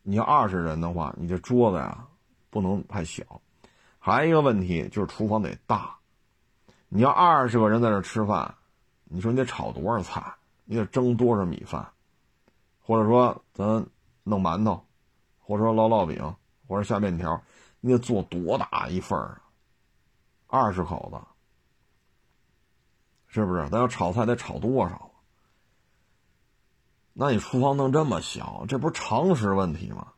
你要二十人的话，你这桌子呀不能太小。还有一个问题就是厨房得大。你要二十个人在这吃饭。你说你得炒多少菜？你得蒸多少米饭？或者说咱弄馒头，或者说烙烙饼，或者下面条，你得做多大一份儿？二十口子，是不是？咱要炒菜得炒多少？那你厨房弄这么小，这不是常识问题吗？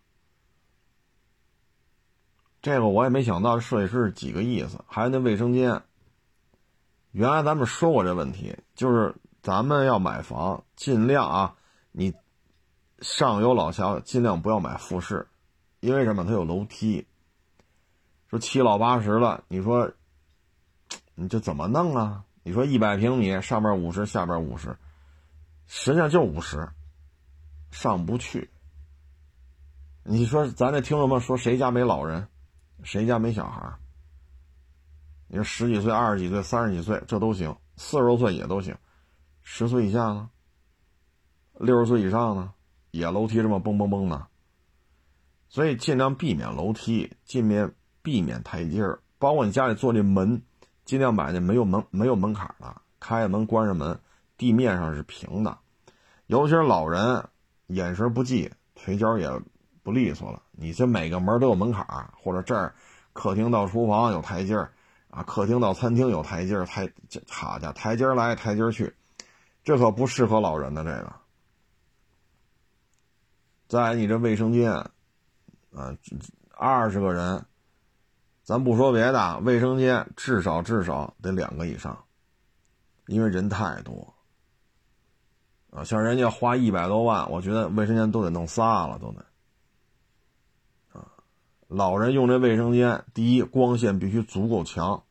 这个我也没想到，设计师几个意思？还有那卫生间。原来咱们说过这问题，就是咱们要买房，尽量啊，你上有老下尽量不要买复式，因为什么？它有楼梯。说七老八十了，你说你这怎么弄啊？你说一百平米，上边五十，下边五十，实际上就五十，上不去。你说咱这听众们说，谁家没老人，谁家没小孩？你说十几岁、二十几岁、三十几岁，这都行；四十多岁也都行。十岁以下呢？六十岁以上呢？也楼梯这么蹦蹦蹦的。所以尽量避免楼梯，尽量避免台阶儿。包括你家里做这门，尽量买那没有门、没有门槛的，开着门、关上门，地面上是平的。尤其是老人，眼神不济，腿脚也不利索了。你这每个门都有门槛，或者这儿客厅到厨房有台阶儿。啊，客厅到餐厅有台阶儿，台好家伙，台阶儿来台阶儿去，这可不适合老人的这个。在你这卫生间，啊，二十个人，咱不说别的，卫生间至少至少得两个以上，因为人太多。啊，像人家花一百多万，我觉得卫生间都得弄仨了，都得。啊老人用这卫生间，第一光线必须足够强，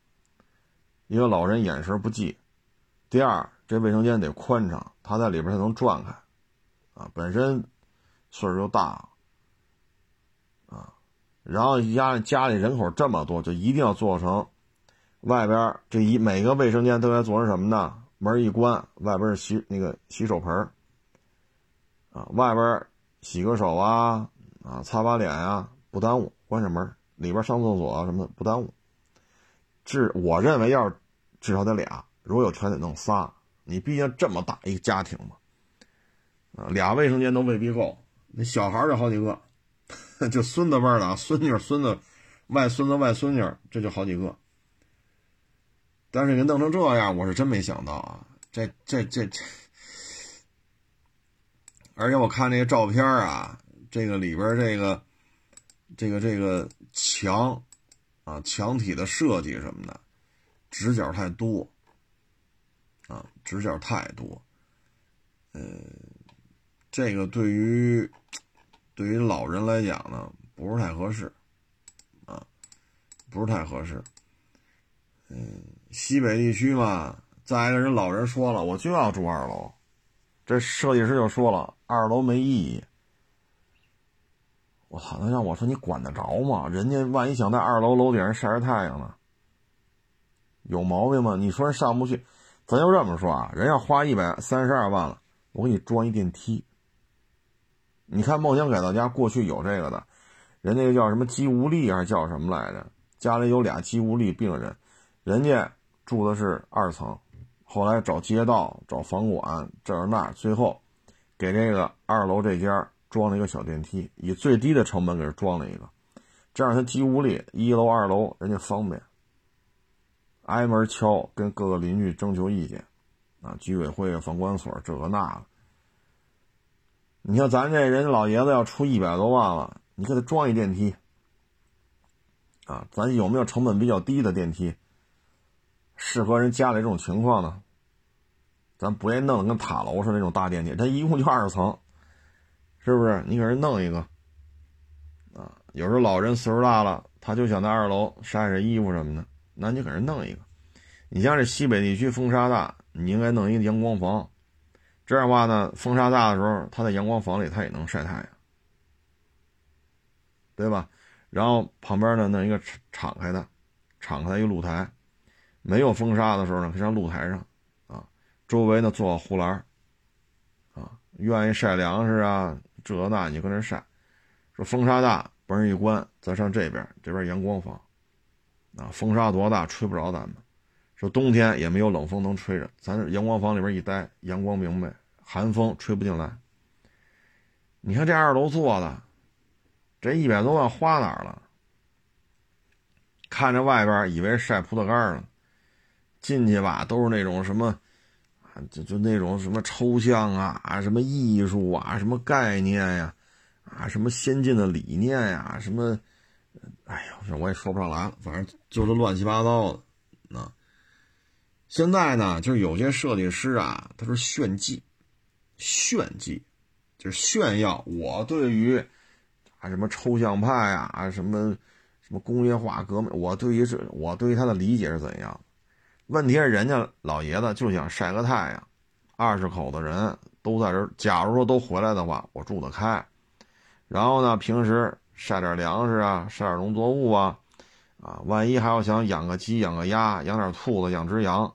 因为老人眼神不济；第二，这卫生间得宽敞，他在里边才能转开，啊，本身岁数就大，啊，然后家家里人口这么多，就一定要做成外边这一每个卫生间都该做成什么呢？门一关，外边是洗那个洗手盆啊，外边洗个手啊，啊，擦把脸呀，不耽误。关上门，里边上厕所啊什么的不耽误。至我认为要是至少得俩，如果有全得弄仨。你毕竟这么大一个家庭嘛，啊，俩卫生间都未必够。那小孩就好几个，就孙子辈的啊，孙女、孙子、外孙子、外孙女，这就好几个。但是给弄成这样，我是真没想到啊！这、这、这、这，而且我看那个照片啊，这个里边这个。这个这个墙，啊，墙体的设计什么的，直角太多，啊，直角太多，呃，这个对于对于老人来讲呢，不是太合适，啊，不是太合适。嗯，西北地区嘛，再一个人老人说了，我就要住二楼，这设计师就说了，二楼没意义。我操！那让我说你管得着吗？人家万一想在二楼楼顶上晒晒太阳呢，有毛病吗？你说人上不去，咱就这么说啊，人要花一百三十二万了，我给你装一电梯。你看梦想改造家过去有这个的，人那个叫什么肌无力还是叫什么来着？家里有俩肌无力病人，人家住的是二层，后来找街道、找房管这那，最后给这个二楼这家。装了一个小电梯，以最低的成本给他装了一个，这样他既无力，一楼二楼人家方便，挨门敲，跟各个邻居征求意见，啊，居委会、房管所这个那个。你像咱这人家老爷子要出一百多万了，你给他装一电梯，啊，咱有没有成本比较低的电梯，适合人家里这种情况呢？咱不愿意弄得跟塔楼似的那种大电梯，它一共就二十层。是不是你给人弄一个啊？有时候老人岁数大了，他就想在二楼晒晒衣服什么的，那你给人弄一个你像这西北地区风沙大，你应该弄一个阳光房，这样的话呢，风沙大的时候，他在阳光房里他也能晒太阳，对吧？然后旁边呢弄一个敞开的，敞开一个露台，没有风沙的时候呢，可以上露台上，啊，周围呢做个护栏，啊，愿意晒粮食啊，这那你搁那晒，说风沙大，门一关，咱上这边，这边阳光房，啊，风沙多大，吹不着咱们。说冬天也没有冷风能吹着，咱阳光房里边一待，阳光明媚，寒风吹不进来。你看这二楼做的，这一百多万花哪儿了？看着外边以为晒葡萄干呢，进去吧都是那种什么，啊，就就那种什么抽象啊，啊什么艺术啊，什么概念呀，啊什么先进的理念呀，什么，哎呀，这我也说不上来了，反正就是乱七八糟的，啊。现在呢，就是有些设计师啊，他是炫技，炫技，就是炫耀我对于啊什么抽象派啊，啊什么什么工业化革命，我对于这我对于他的理解是怎样？问题是人家老爷子就想晒个太阳，二十口子人都在这，假如说都回来的话，我住得开，然后呢，平时晒点粮食啊，晒点农作物啊，啊，万一还要想养个鸡、养个鸭、养点兔子、养只羊。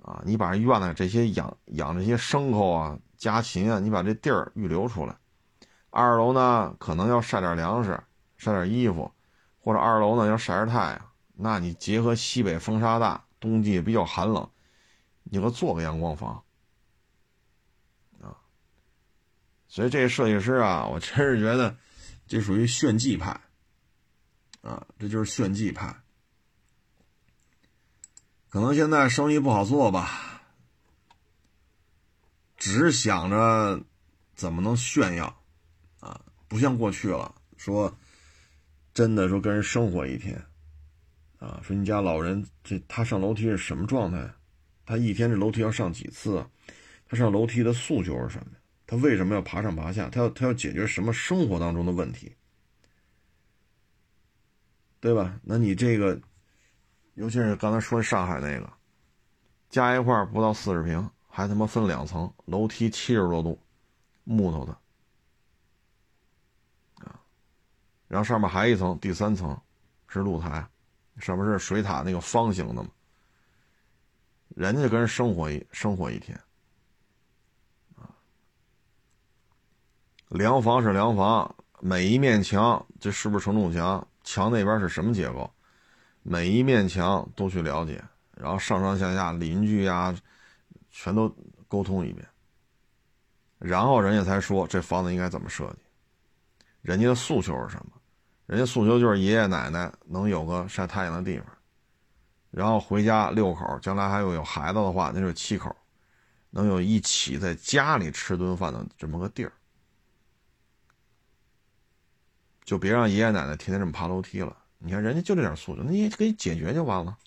啊，你把院子这些养养这些牲口啊、家禽啊，你把这地儿预留出来。二楼呢，可能要晒点粮食、晒点衣服，或者二楼呢要晒晒太阳。那你结合西北风沙大，冬季比较寒冷，你给做个阳光房啊。所以这设计师啊，我真是觉得这属于炫技派啊，这就是炫技派。可能现在生意不好做吧，只想着怎么能炫耀啊，不像过去了，说真的说跟人生活一天啊，说你家老人这他上楼梯是什么状态？他一天这楼梯要上几次？他上楼梯的诉求是什么？他为什么要爬上爬下？他要他要解决什么生活当中的问题？对吧？那你这个。尤其是刚才说上海那个，加一块不到四十平，还他妈分两层，楼梯七十多度，木头的，啊，然后上面还一层，第三层是露台，什么是水塔那个方形的嘛，人家跟人生活一生活一天，啊，凉房是梁房，每一面墙这是不是承重墙？墙那边是什么结构？每一面墙都去了解，然后上上下下邻居呀，全都沟通一遍，然后人家才说这房子应该怎么设计。人家的诉求是什么？人家诉求就是爷爷奶奶能有个晒太阳的地方，然后回家六口，将来还有有孩子的话，那就七口，能有一起在家里吃顿饭的这么个地儿，就别让爷爷奶奶天天这么爬楼梯了。你看人家就这点诉求，你给解决就完了，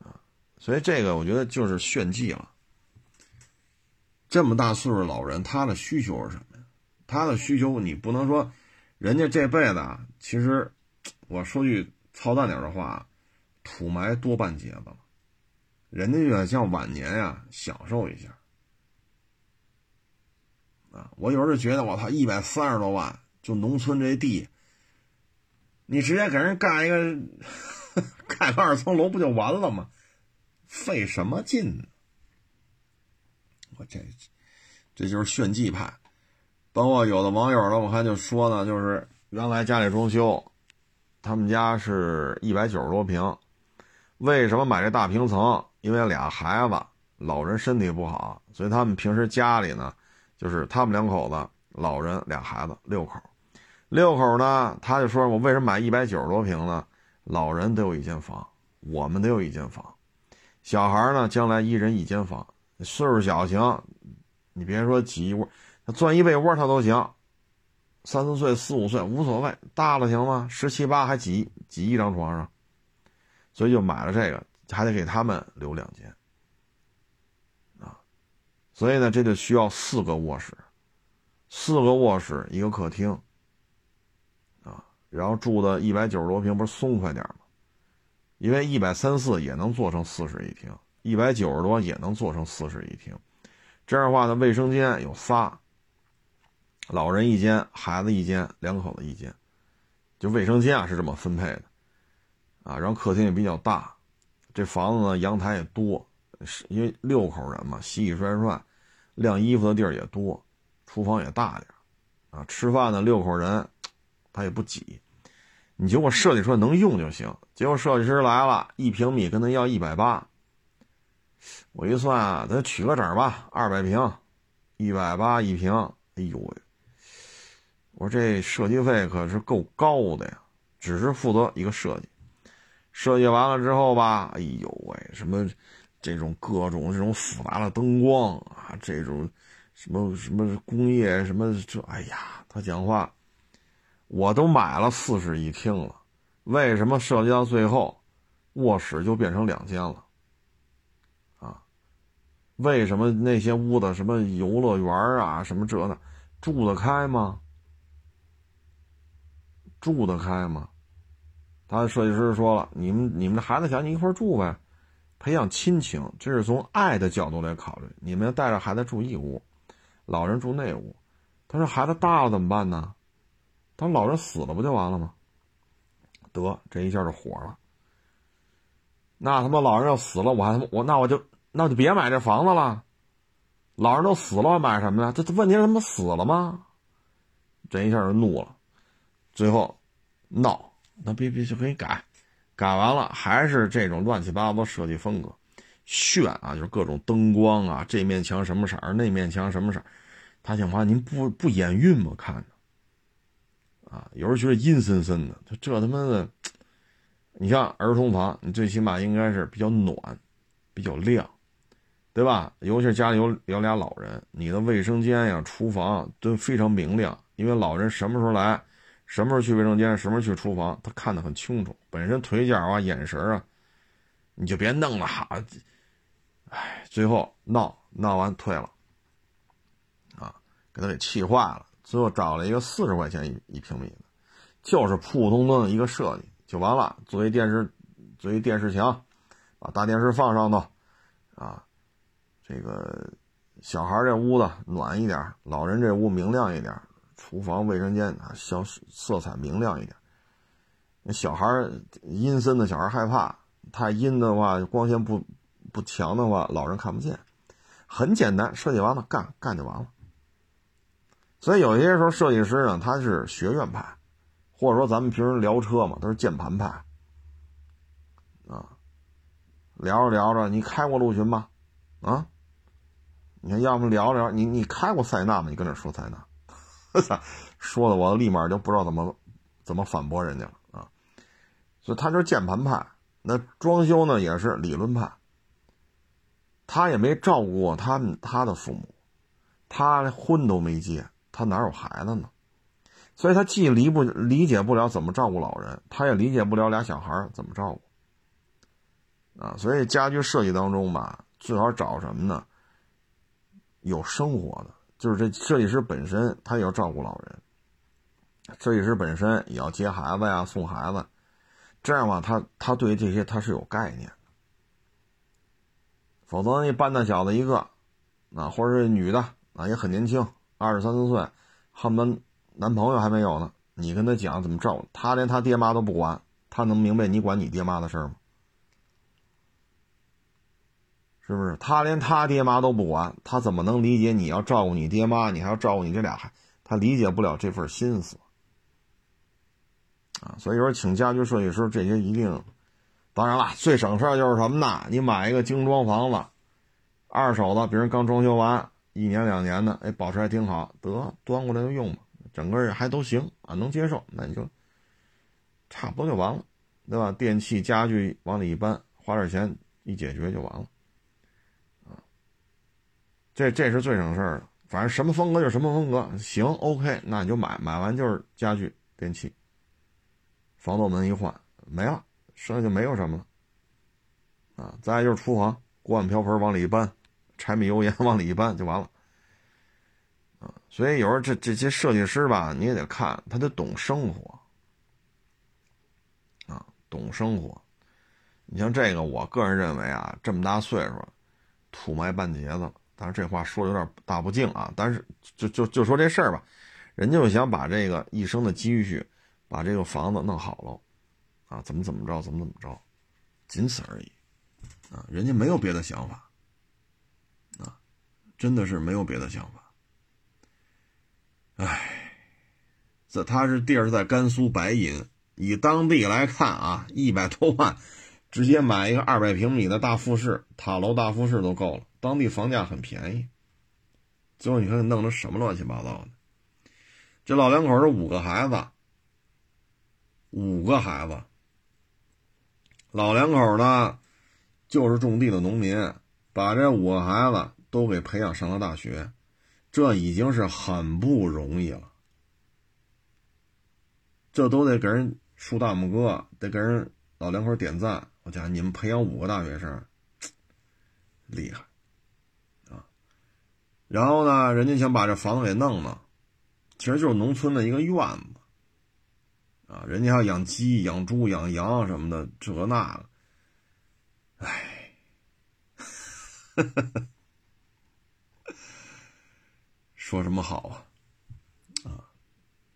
啊，所以这个我觉得就是炫技了。这么大岁数老人，他的需求是什么呀？他的需求你不能说，人家这辈子啊，其实我说句操蛋点的话，土埋多半截子了，人家就想像晚年呀享受一下，啊，我有时候就觉得我操，一百三十多万就农村这地。你直接给人盖一个 盖个二层楼不就完了吗？费什么劲呢？我这这就是炫技派。包括有的网友呢，我看就说呢，就是原来家里装修，他们家是一百九十多平，为什么买这大平层？因为俩孩子，老人身体不好，所以他们平时家里呢，就是他们两口子，老人俩孩子六口。六口呢，他就说：“我为什么买一百九十多平呢？老人都有一间房，我们得有一间房，小孩呢，将来一人一间房。岁数小行，你别说挤一屋，钻一被窝他都行。三四岁、四五岁无所谓，大了行吗？十七八还挤挤一张床上，所以就买了这个，还得给他们留两间啊。所以呢，这就需要四个卧室，四个卧室一个客厅。”啊然后住的一百九十多平，不是松快点吗？因为一百三四也能做成四室一厅，一百九十多也能做成四室一厅。这样的话呢，卫生间有仨，老人一间，孩子一间，两口子一间，就卫生间啊是这么分配的，啊，然后客厅也比较大，这房子呢阳台也多，是因为六口人嘛，洗洗涮涮，晾衣服的地儿也多，厨房也大点啊，吃饭呢六口人，他也不挤。你就给我设计出来能用就行。结果设计师来了，一平米跟他要一百八。我一算啊，咱取个整吧，二百平，一百八一平。哎呦喂！我说这设计费可是够高的呀，只是负责一个设计。设计完了之后吧，哎呦喂，什么这种各种这种复杂的灯光啊，这种什么什么工业什么这，哎呀，他讲话。我都买了四室一厅了，为什么设计到最后，卧室就变成两间了？啊，为什么那些屋子什么游乐园啊，什么这的，住得开吗？住得开吗？他设计师说了，你们你们的孩子想你一块住呗，培养亲情，这是从爱的角度来考虑。你们要带着孩子住一屋，老人住那屋。他说孩子大了怎么办呢？他说老人死了不就完了吗？得，这一下就火了。那他妈老人要死了，我还他妈我那我就那就别买这房子了。老人都死了，买什么呀？这问题是他妈死了吗？这一下就怒了，最后闹，那别别就可以改，改完了还是这种乱七八糟设计风格，炫啊，就是各种灯光啊，这面墙什么色儿，那面墙什么色儿。他讲话您不不眼晕吗？看着。啊，有时候觉得阴森森的，他这他妈的，你像儿童房，你最起码应该是比较暖，比较亮，对吧？尤其是家里有有俩老人，你的卫生间呀、厨房都非常明亮，因为老人什么时候来，什么时候去卫生间，什么时候去厨房，他看得很清楚。本身腿脚啊、眼神啊，你就别弄了哈，哎，最后闹闹完退了，啊，给他给气坏了。最后找了一个四十块钱一一平米的，就是普普通通的一个设计就完了。作为电视，作为电视墙，把大电视放上头，啊，这个小孩这屋子暖一点，老人这屋明亮一点，厨房、卫生间啊，小色彩明亮一点。小孩阴森的小孩害怕，太阴的话，光线不不强的话，老人看不见。很简单，设计完了干干就完了。所以有些时候设计师呢，他是学院派，或者说咱们平时聊车嘛，都是键盘派，啊，聊着聊着，你开过陆巡吗？啊，你看，要么聊聊，你你开过塞纳吗？你跟这说塞纳，我操说的我立马就不知道怎么怎么反驳人家了啊。所以他就是键盘派，那装修呢也是理论派，他也没照顾过他他的父母，他婚都没结。他哪有孩子呢？所以他既理不理解不了怎么照顾老人，他也理解不了俩小孩怎么照顾啊。所以家居设计当中吧，最好找什么呢？有生活的，就是这设计师本身他也要照顾老人，设计师本身也要接孩子呀、送孩子，这样吧，他他对这些他是有概念的。否则你半大小子一个，啊，或者是女的啊，也很年轻。二十三四岁，恨不得男朋友还没有呢。你跟他讲怎么照顾他，连他爹妈都不管，他能明白你管你爹妈的事吗？是不是？他连他爹妈都不管，他怎么能理解你要照顾你爹妈，你还要照顾你这俩孩？他理解不了这份心思啊！所以说，请家居设计师这些一定，当然了，最省事就是什么呢？你买一个精装房子，二手的，别人刚装修完。一年两年的，哎，保持还挺好，得端过来就用吧，整个还都行啊，能接受，那你就差不多就完了，对吧？电器家具往里一搬，花点钱一解决就完了，这这是最省事儿的，反正什么风格就什么风格，行，OK，那你就买，买完就是家具电器，防盗门一换没了，剩下就没有什么了，啊，再就是厨房锅碗瓢盆往里一搬。柴米油盐往里一搬就完了，啊，所以有时候这这些设计师吧，你也得看他得懂生活，啊，懂生活，你像这个，我个人认为啊，这么大岁数，土埋半截子了。但是这话说的有点大不敬啊。但是就就就说这事儿吧，人家就想把这个一生的积蓄，把这个房子弄好了，啊，怎么怎么着，怎么怎么着，仅此而已，啊，人家没有别的想法，啊，真的是没有别的想法。唉，这他是地儿在甘肃白银，以当地来看啊，一百多万。直接买一个二百平米的大复式塔楼，大复式都够了。当地房价很便宜。最后你看弄的什么乱七八糟的？这老两口是五个孩子，五个孩子。老两口呢，就是种地的农民，把这五个孩子都给培养上了大学，这已经是很不容易了。这都得给人竖大拇哥，得给人老两口点赞。我讲，你们培养五个大学生，厉害！然后呢，人家想把这房子给弄了，其实就是农村的一个院子啊。人家要养鸡、养猪、养羊什么的，这那个，哎，说什么好啊？啊，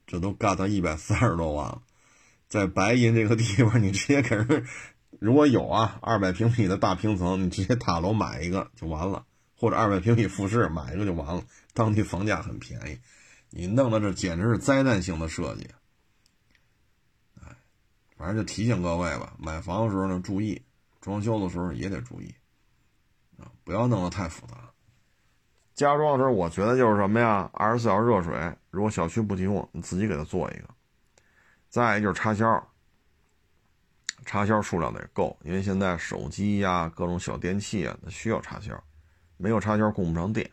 这都干到一百三十多万了，在白银这个地方，你直接给人。如果有啊，二百平米的大平层，你直接塔楼买一个就完了，或者二百平米复式买一个就完了。当地房价很便宜，你弄的这简直是灾难性的设计。哎，反正就提醒各位吧，买房的时候呢注意，装修的时候也得注意啊，不要弄得太复杂。家装的时候，我觉得就是什么呀，二十四小时热水，如果小区不提供，你自己给它做一个。再一就是插销。插销数量得够，因为现在手机呀、各种小电器啊，它需要插销，没有插销供不上电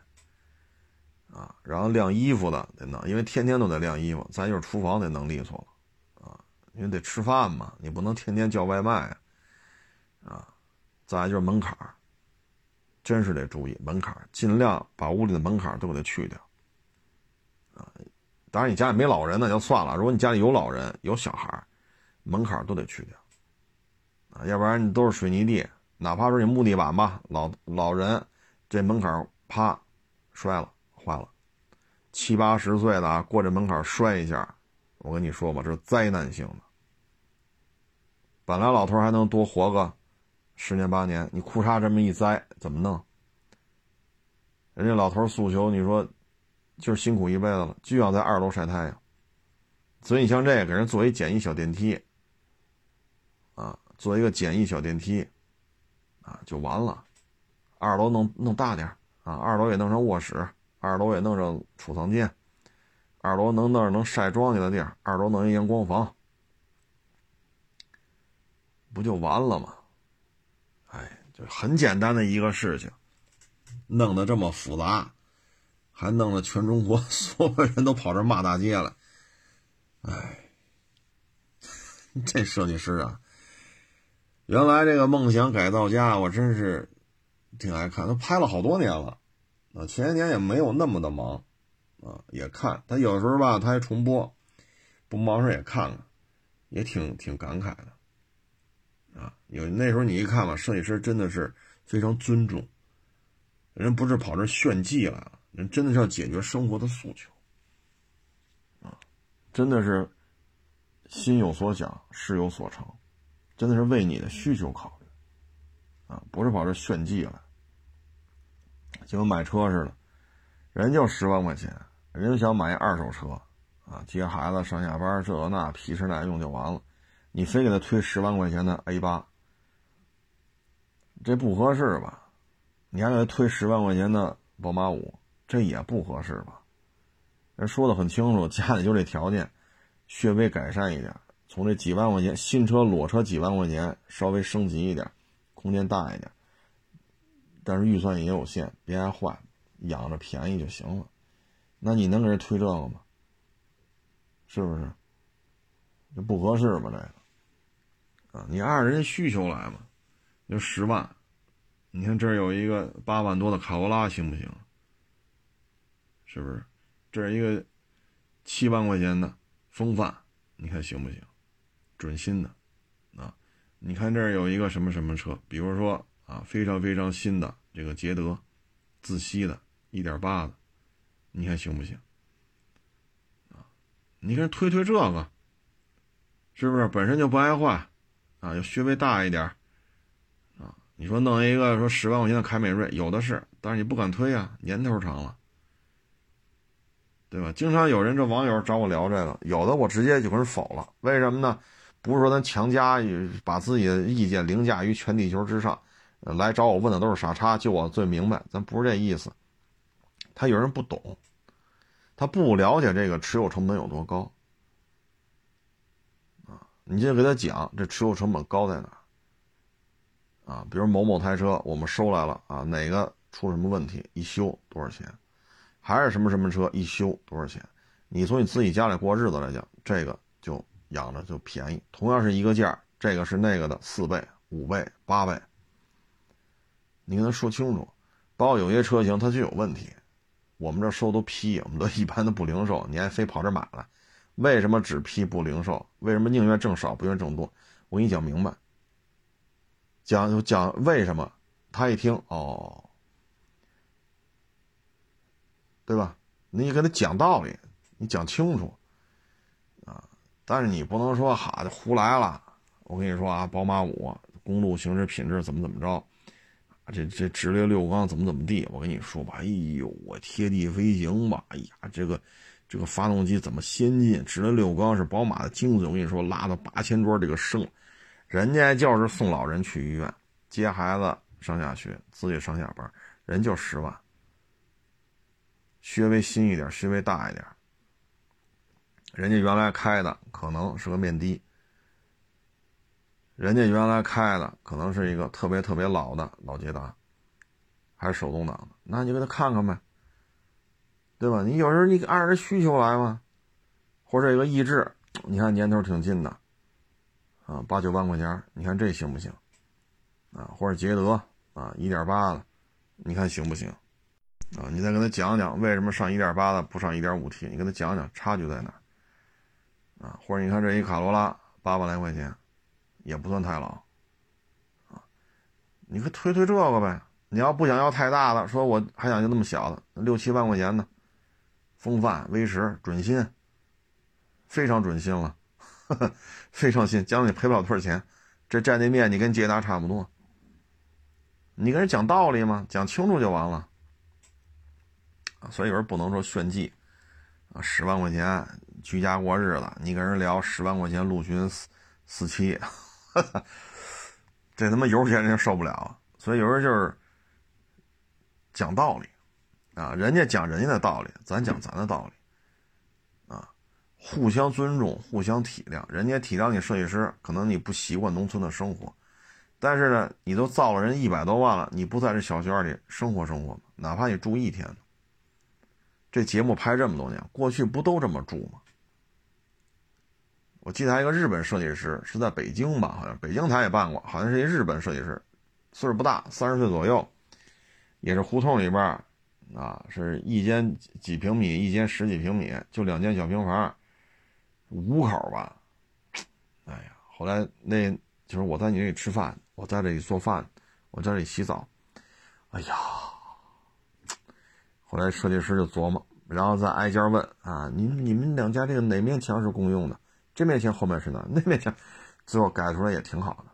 啊。然后晾衣服的得弄，因为天天都得晾衣服。再就是厨房得弄利索了啊，因为得吃饭嘛，你不能天天叫外卖啊。再就是门槛真是得注意门槛尽量把屋里的门槛都给它去掉啊。当然，你家里没老人那就算了，如果你家里有老人、有小孩，门槛都得去掉。啊，要不然你都是水泥地，哪怕是你木地板吧，老老人这门槛啪摔了坏了，七八十岁的啊，过这门槛摔一下，我跟你说吧，这是灾难性的。本来老头还能多活个十年八年，你裤衩这么一栽，怎么弄？人家老头诉求，你说就是辛苦一辈子了，就要在二楼晒太阳，所以你像这个给人做一简易小电梯，啊。做一个简易小电梯，啊，就完了。二楼弄弄大点啊，二楼也弄成卧室，二楼也弄成储藏间，二楼能那能晒庄稼的地儿，二楼弄一阳光房，不就完了吗？哎，就很简单的一个事情，弄得这么复杂，还弄得全中国 所有人都跑这骂大街了。哎，这设计师啊！原来这个梦想改造家，我真是挺爱看，他拍了好多年了，啊，前些年也没有那么的忙，啊，也看。他有时候吧，他还重播，不忙时也看看，也挺挺感慨的，啊，有那时候你一看吧，设计师真的是非常尊重，人不是跑这炫技了，人真的是要解决生活的诉求，啊，真的是心有所想，事有所成。真的是为你的需求考虑，啊，不是跑这炫技来，就跟买车似的，人就十万块钱，人就想买一二手车，啊，接孩子上下班这那皮实耐用就完了，你非给他推十万块钱的 A 八，这不合适吧？你还给他推十万块钱的宝马五，这也不合适吧？人说的很清楚，家里就这条件，略微改善一点。从这几万块钱新车裸车几万块钱稍微升级一点，空间大一点，但是预算也有限，别爱坏，养着便宜就行了。那你能给人推这个吗？是不是？这不合适吧？这个啊，你按人家需求来嘛，就十万，你看这儿有一个八万多的卡罗拉行不行？是不是？这是一个七万块钱的风范，你看行不行？准新的，啊，你看这儿有一个什么什么车，比如说啊，非常非常新的这个捷德，自吸的1.8的，你看行不行？啊，你看推推这个，是不是本身就不爱坏，啊，要稍微大一点，啊，你说弄一个说十万块钱的凯美瑞，有的是，但是你不敢推啊，年头长了。对吧？经常有人这网友找我聊这个，有的我直接就跟人否了。为什么呢？不是说咱强加于把自己的意见凌驾于全地球之上，来找我问的都是傻叉，就我最明白，咱不是这意思。他有人不懂，他不了解这个持有成本有多高啊！你就给他讲这持有成本高在哪啊？比如某某台车我们收来了啊，哪个出什么问题，一修多少钱？还是什么什么车一修多少钱？你从你自己家里过日子来讲，这个就养着就便宜。同样是一个价，这个是那个的四倍、五倍、八倍。你跟他说清楚，包括有些车型它就有问题，我们这收都批，我们都 一般的不零售，你还非跑这买来，为什么只批不零售？为什么宁愿挣少不愿挣多？我给你讲明白，讲就讲为什么？他一听哦。对吧？你给他讲道理，你讲清楚，啊！但是你不能说哈就胡来了。我跟你说啊，宝马五公路行驶品质怎么怎么着，这这直列六缸怎么怎么地？我跟你说吧，哎呦，我贴地飞行吧，哎呀，这个这个发动机怎么先进？直列六缸是宝马的精髓。我跟你说，拉到八千桌这个升，人家就是送老人去医院，接孩子上下学，自己上下班，人就十万。稍微新一点，稍微大一点。人家原来开的可能是个面的，人家原来开的可能是一个特别特别老的老捷达，还是手动挡的，那你给他看看呗，对吧？你有时候你按人需求来嘛，或者一个逸致，你看年头挺近的，啊，八九万块钱，你看这行不行？啊，或者捷德啊，一点八的，你看行不行？啊，你再跟他讲讲为什么上1.8的不上 1.5T，你跟他讲讲差距在哪啊？或者你看这一卡罗拉八万来块钱，也不算太老，啊，你可推推这个呗。你要不想要太大的，说我还想要那么小的，六七万块钱的，风范、威驰准新，非常准新了，非常新，将来你赔不了多少钱，这占地面积跟捷达差不多。你跟人讲道理嘛，讲清楚就完了。所以有人不能说炫技，啊，十万块钱居家过日子，你跟人聊十万块钱陆巡四四七，哈 哈这他妈油钱人家受不了。所以有时候就是讲道理，啊，人家讲人家的道理，咱讲咱的道理，啊，互相尊重，互相体谅。人家体谅你设计师，可能你不习惯农村的生活，但是呢，你都造了人一百多万了，你不在这小圈里生活生活吗？哪怕你住一天呢？这节目拍这么多年，过去不都这么住吗？我记得还有一个日本设计师是在北京吧，好像北京台也办过，好像是一日本设计师，岁数不大，三十岁左右，也是胡同里边啊，是一间几平米，一间十几平米，就两间小平房，五口吧。哎呀，后来那就是我在你这里吃饭，我在这里做饭，我在这里洗澡，哎呀。后来设计师就琢磨，然后再挨家问啊，你你们两家这个哪面墙是共用的？这面墙后面是哪？那面墙，最后改出来也挺好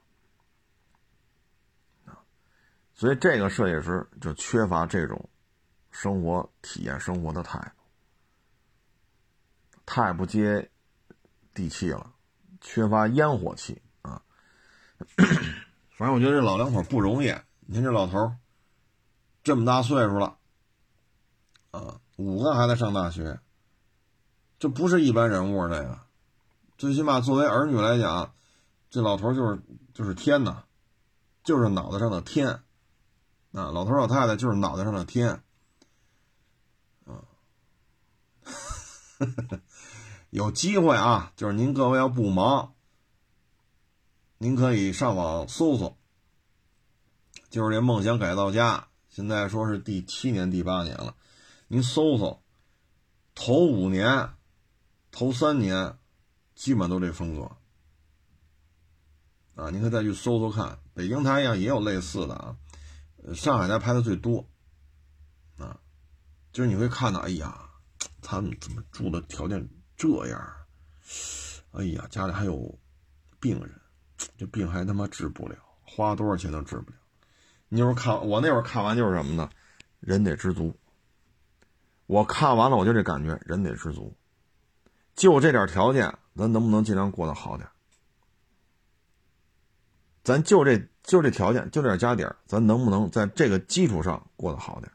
的啊。所以这个设计师就缺乏这种生活体验生活的态度，太不接地气了，缺乏烟火气啊。反正我觉得这老两口不容易。你看这老头这么大岁数了。啊，五个孩子上大学，这不是一般人物。这个，最起码作为儿女来讲，这老头就是就是天呐，就是脑袋上的天。啊，老头老太太就是脑袋上的天。啊，有机会啊，就是您各位要不忙，您可以上网搜搜，就是这梦想改造家，现在说是第七年、第八年了。您搜搜，头五年、头三年，基本都这风格啊，你可以再去搜搜看，北京台上也有类似的啊，上海台拍的最多啊，就是你会看到，哎呀，他们怎么住的条件这样？哎呀，家里还有病人，这病还他妈治不了，花多少钱都治不了。你说看我那会儿看完就是什么呢？人得知足。我看完了，我就这感觉，人得知足。就这点条件，咱能不能尽量过得好点？咱就这就这条件，就这点家底儿，咱能不能在这个基础上过得好点？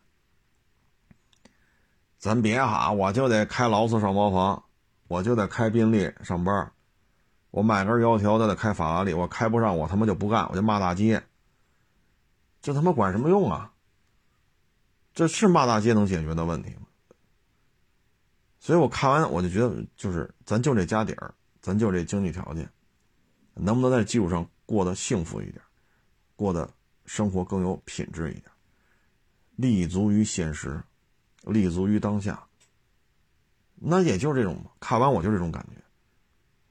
咱别哈，我就得开劳斯上茅房，我就得开宾利上班，我买根油条，都得开法拉利，我开不上，我他妈就不干，我就骂大街。这他妈管什么用啊？这是骂大街能解决的问题吗？所以我看完我就觉得，就是咱就这家底儿，咱就这经济条件，能不能在基础上过得幸福一点，过得生活更有品质一点，立足于现实，立足于当下。那也就是这种看完我就这种感觉，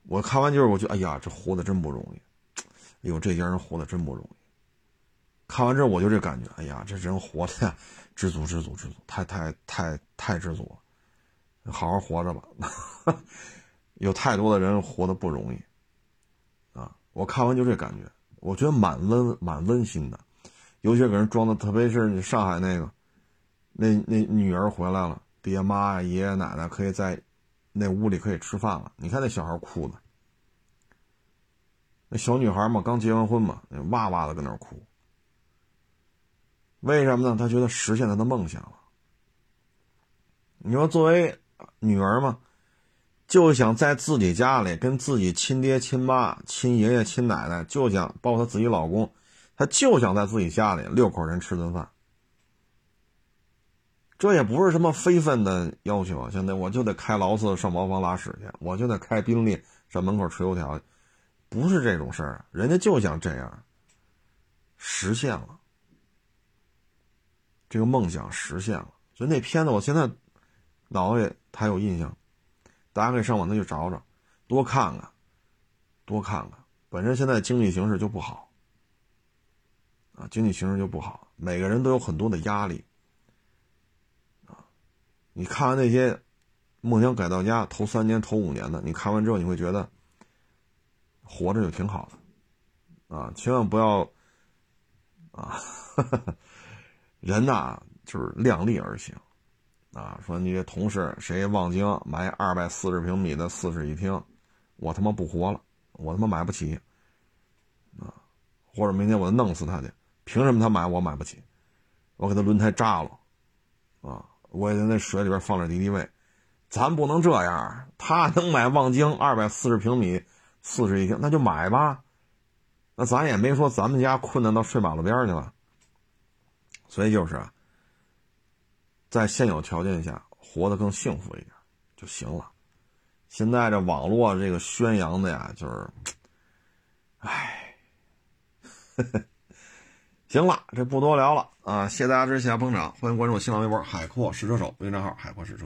我看完就是我觉得，哎呀，这活的真不容易，哎呦，这家人活的真不容易。看完之后我就这感觉，哎呀，这人活的呀，知足知足知足，太太太太知足了，好好活着吧。有太多的人活得不容易，啊，我看完就这感觉，我觉得蛮温蛮温馨的，有些给人装的，特别是上海那个，那那女儿回来了，爹妈爷爷奶奶可以在那屋里可以吃饭了，你看那小孩哭的，那小女孩嘛刚结完婚嘛，哇哇的跟那哭。为什么呢？他觉得实现他的梦想了。你说，作为女儿嘛，就想在自己家里跟自己亲爹、亲妈、亲爷爷、亲奶奶，就想包括她自己老公，她就想在自己家里六口人吃顿饭。这也不是什么非分的要求啊！现在我就得开劳斯上茅房拉屎去，我就得开宾利上门口吃油条，不是这种事儿。人家就想这样，实现了。这个梦想实现了，所以那片子我现在脑子里还有印象，大家可以上网再去找找，多看看，多看看。本身现在经济形势就不好，啊，经济形势就不好，每个人都有很多的压力，啊，你看完那些《梦想改造家》头三年、头五年的，你看完之后你会觉得活着就挺好的，啊，千万不要，啊。人呐，就是量力而行，啊，说你这同事谁望京买二百四十平米的四室一厅，我他妈不活了，我他妈买不起，啊，或者明天我弄死他去，凭什么他买我买不起？我给他轮胎扎了，啊，我也在那水里边放点敌敌畏，咱不能这样，他能买望京二百四十平米四室一厅，那就买吧，那咱也没说咱们家困难到睡马路边去了。所以就是啊，在现有条件下活得更幸福一点就行了。现在这网络这个宣扬的呀，就是，哎，行了，这不多聊了啊！谢谢大家支持，谢谢捧场，欢迎关注新浪微博“海阔试车手”微信账号“海阔试车”。